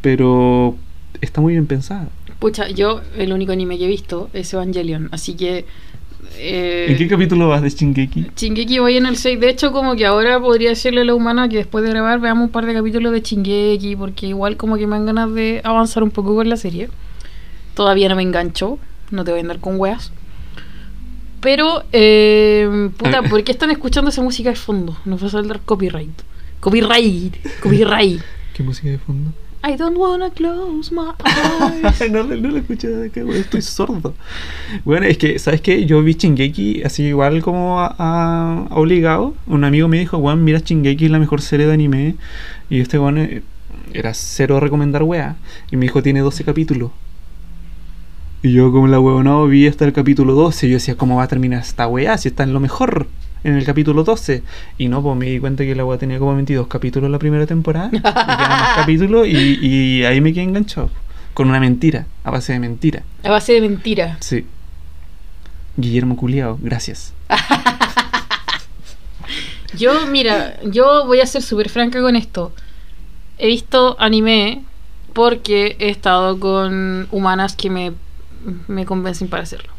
pero está muy bien pensada. Pucha, yo el único anime que he visto es Evangelion, así que... eh, ¿En qué capítulo vas de Shingeki? Shingeki voy en el 6. De hecho, como que ahora podría decirle a la humana que después de grabar veamos un par de capítulos de Shingeki, porque igual como que me dan ganas de avanzar un poco con la serie. Todavía no me engancho, no te voy a andar con weas. Pero, eh, puta, ¿por qué están escuchando esa música de fondo? Nos va a saltar copyright. Copyright. Copyright. ¿Qué música de fondo? I don't wanna close my eyes. no, no lo escuché estoy sordo. Bueno, es que, ¿sabes qué? Yo vi Chingeki así igual como a, obligado. Un amigo me dijo, Juan, mira Chingeki es la mejor serie de anime. Y este Juan eh, era cero a recomendar weá. Y me dijo, tiene 12 capítulos. Y yo como la huevonao vi hasta el capítulo 12. Y yo decía, ¿cómo va a terminar esta weá? Si está en lo mejor. En el capítulo 12. Y no, pues me di cuenta que la weá tenía como 22 capítulos la primera temporada. Y quedaban más capítulos. Y, y ahí me quedé enganchado. Con una mentira. A base de mentira. A base de mentira. Sí. Guillermo Culiao, gracias. Yo, mira, yo voy a ser súper franca con esto. He visto anime porque he estado con humanas que me, me convencen para hacerlo.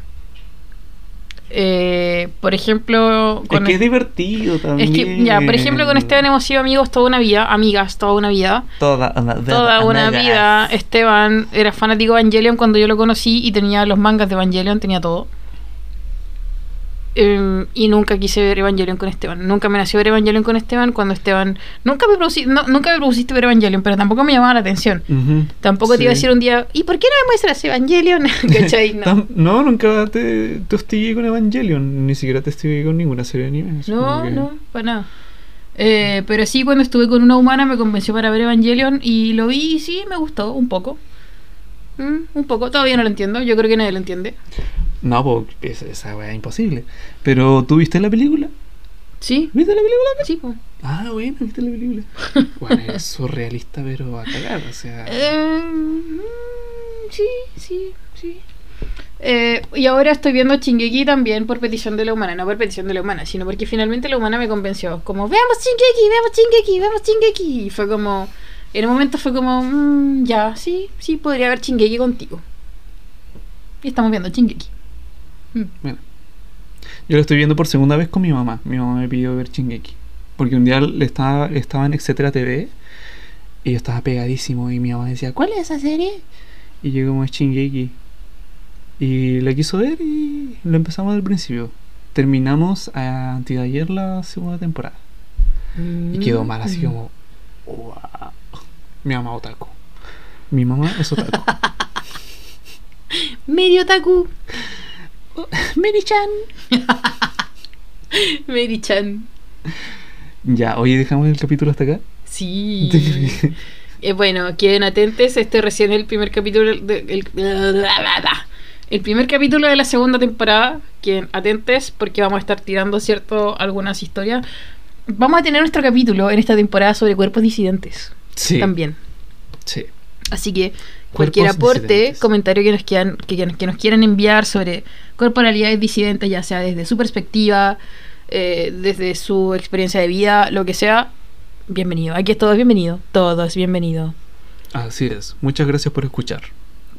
Eh, por ejemplo, con es que es divertido también. que, ya, por ejemplo, con Esteban hemos sido amigos toda una vida, amigas toda una vida. Toda una, Toda una vida, Esteban era fanático de Evangelion cuando yo lo conocí y tenía los mangas de Evangelion, tenía todo. Em, y nunca quise ver Evangelion con Esteban. Nunca me nació ver Evangelion con Esteban cuando Esteban. Nunca me, produci- no- nunca me propusiste ver Evangelion, pero tampoco me llamaba la atención. Tampoco te iba a decir un día, ¿y por qué no me muestras Evangelion? ¿Cachai? No. No, nunca te, te hostigué con Evangelion. Ni siquiera te hostigué con ninguna serie de anime. No, que- no, para nada. Eh, pero sí, cuando estuve con una humana me convenció para ver Evangelion y lo vi y sí, me gustó un poco. Mm, un poco, todavía no lo entiendo, yo creo que nadie lo entiende. No, pues esa weá es imposible. Pero, ¿tú viste la película? Sí, ¿Viste la película? sí, po. Ah, bueno, viste la película. Bueno, es surrealista, pero a cagar, o sea. Eh, mm, sí, sí, sí. Eh, y ahora estoy viendo Chingeki también por petición de la humana, no por petición de la humana, sino porque finalmente la humana me convenció. Como, veamos Chingeki, veamos Chingeki, veamos Chingeki. Y fue como, en un momento fue como, mm, ya, sí, sí, podría ver Chingeki contigo. Y estamos viendo Chingeki. Mm. Bueno, yo lo estoy viendo por segunda vez con mi mamá. Mi mamá me pidió ver Chingeki. Porque un día le estaba, estaba en Etcétera TV y yo estaba pegadísimo. Y mi mamá decía, ¿cuál es esa serie? Y yo, como es Chingeki. Y la quiso ver y lo empezamos del principio. Terminamos a antes de ayer la segunda temporada. Y quedó mal, así como, wow. Mi mamá otaku. Mi mamá es otaku. Medio Taku. Mary-chan. Mary-chan. Ya, oye, dejamos el capítulo hasta acá. Sí. Eh, bueno, queden atentes. Este recién es el primer capítulo. de- el, el primer capítulo de la segunda temporada. Queden atentes porque vamos a estar tirando, ¿cierto? Algunas historias. Vamos a tener nuestro capítulo en esta temporada sobre cuerpos disidentes. Sí. También. Sí. Así que cualquier aporte, comentario que nos, quieran, que, nos quieran enviar sobre corporalidades disidentes, ya sea desde su perspectiva, eh, desde su experiencia de vida, lo que sea, bienvenido. Aquí es todo bienvenido. Todo es bienvenido. Así es. Muchas gracias por escuchar.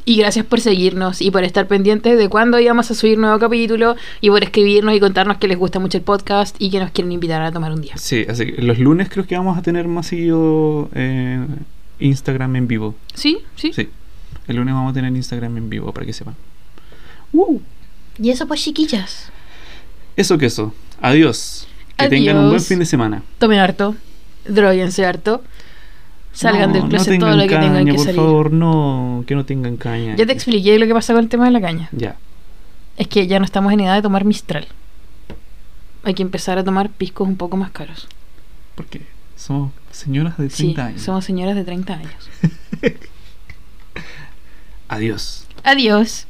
Y gracias por seguirnos y por estar pendientes de cuándo íbamos a subir nuevo capítulo y por escribirnos y contarnos que les gusta mucho el podcast y que nos quieren invitar a tomar un día. Sí, así que los lunes creo que vamos a tener más seguido eh, Instagram en vivo. ¿Sí? ¿Sí? Sí. El lunes vamos a tener Instagram en vivo para que sepan. ¡Woo! Y eso pues chiquillas. Eso que eso. Adiós. Que tengan un buen fin de semana. Tomen harto, droguense harto, salgan No, del closet no todo lo que tengan tengan caña, que por salir. favor, no, que no tengan caña. Ya te expliqué lo que pasa con el tema de la caña. Ya. Es que ya no estamos en edad de tomar Mistral. Hay que empezar a tomar piscos un poco más caros. Porque somos señoras de 30 Sí, años. somos señoras de 30 años. Adiós. Adiós.